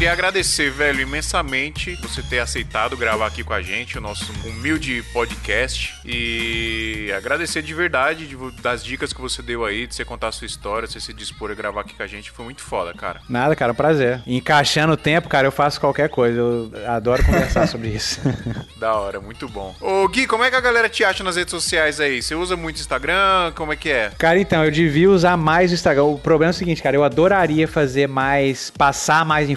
queria agradecer, velho, imensamente você ter aceitado gravar aqui com a gente, o nosso humilde podcast. E agradecer de verdade de das dicas que você deu aí, de você contar a sua história, de você se dispor a gravar aqui com a gente. Foi muito foda, cara. Nada, cara, um prazer. Encaixando o tempo, cara, eu faço qualquer coisa. Eu adoro conversar sobre isso. Da hora, muito bom. Ô, Gui, como é que a galera te acha nas redes sociais aí? Você usa muito Instagram? Como é que é? Cara, então, eu devia usar mais o Instagram. O problema é o seguinte, cara, eu adoraria fazer mais, passar mais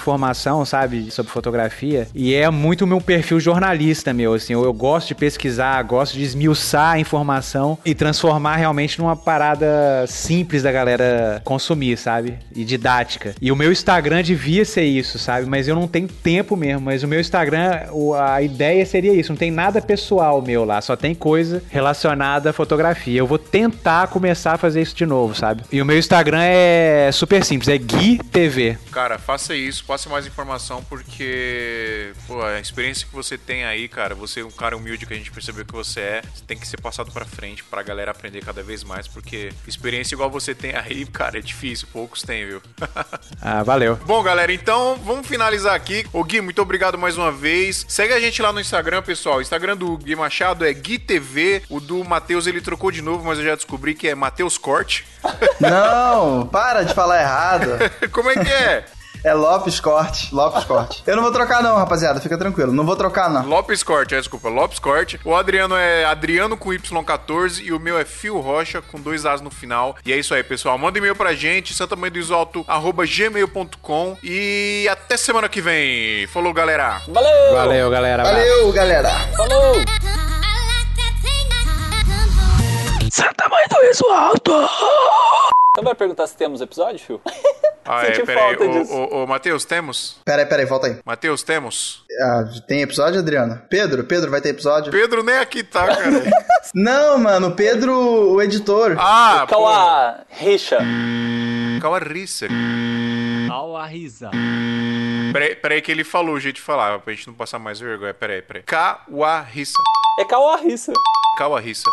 sabe, sobre fotografia. E é muito o meu perfil jornalista, meu, assim. Eu, eu gosto de pesquisar, gosto de esmiuçar a informação e transformar realmente numa parada simples da galera consumir, sabe? E didática. E o meu Instagram devia ser isso, sabe? Mas eu não tenho tempo mesmo. Mas o meu Instagram, a ideia seria isso. Não tem nada pessoal meu lá, só tem coisa relacionada à fotografia. Eu vou tentar começar a fazer isso de novo, sabe? E o meu Instagram é super simples, é Gui TV. Cara, faça isso, passe mais informação, porque pô, a experiência que você tem aí, cara, você é um cara humilde que a gente percebeu que você é, tem que ser passado pra frente pra galera aprender cada vez mais, porque experiência igual você tem aí, cara, é difícil, poucos têm, viu? Ah, valeu. Bom, galera, então vamos finalizar aqui. Ô Gui, muito obrigado mais uma vez. Segue a gente lá no Instagram, pessoal. O Instagram do Gui Machado é Gui TV. O do Matheus ele trocou de novo, mas eu já descobri que é Matheus Corte. Não, para de falar errado. Como é que é? É Lopes Corte, Lopes Corte. Eu não vou trocar não, rapaziada, fica tranquilo. Não vou trocar não. Lopes Corte, é, desculpa, Lopes Corte. O Adriano é Adriano com Y14 e o meu é Fio Rocha com dois As no final. E é isso aí, pessoal. Manda e-mail pra gente, santamanhodoisalto.gmail.com e até semana que vem. Falou, galera! Valeu! Valeu, galera. Valeu, galera. Falou! Então vai perguntar se temos episódio, Fio? Ah, é, Senti peraí. falta disso. Ô, ô, ô, Matheus, temos? Peraí, peraí, volta aí. Matheus, temos? Ah, tem episódio, Adriano? Pedro, Pedro, vai ter episódio? Pedro nem aqui tá, cara. Não, mano, Pedro, o editor. Ah, pô. Cauã Richa. Cauã Risser. Ao risa. Peraí, peraí que ele falou o jeito de falar, pra gente não passar mais vergonha. Peraí, peraí. Cauã Rissa. É Cauã Rissa. Cauã Rissa.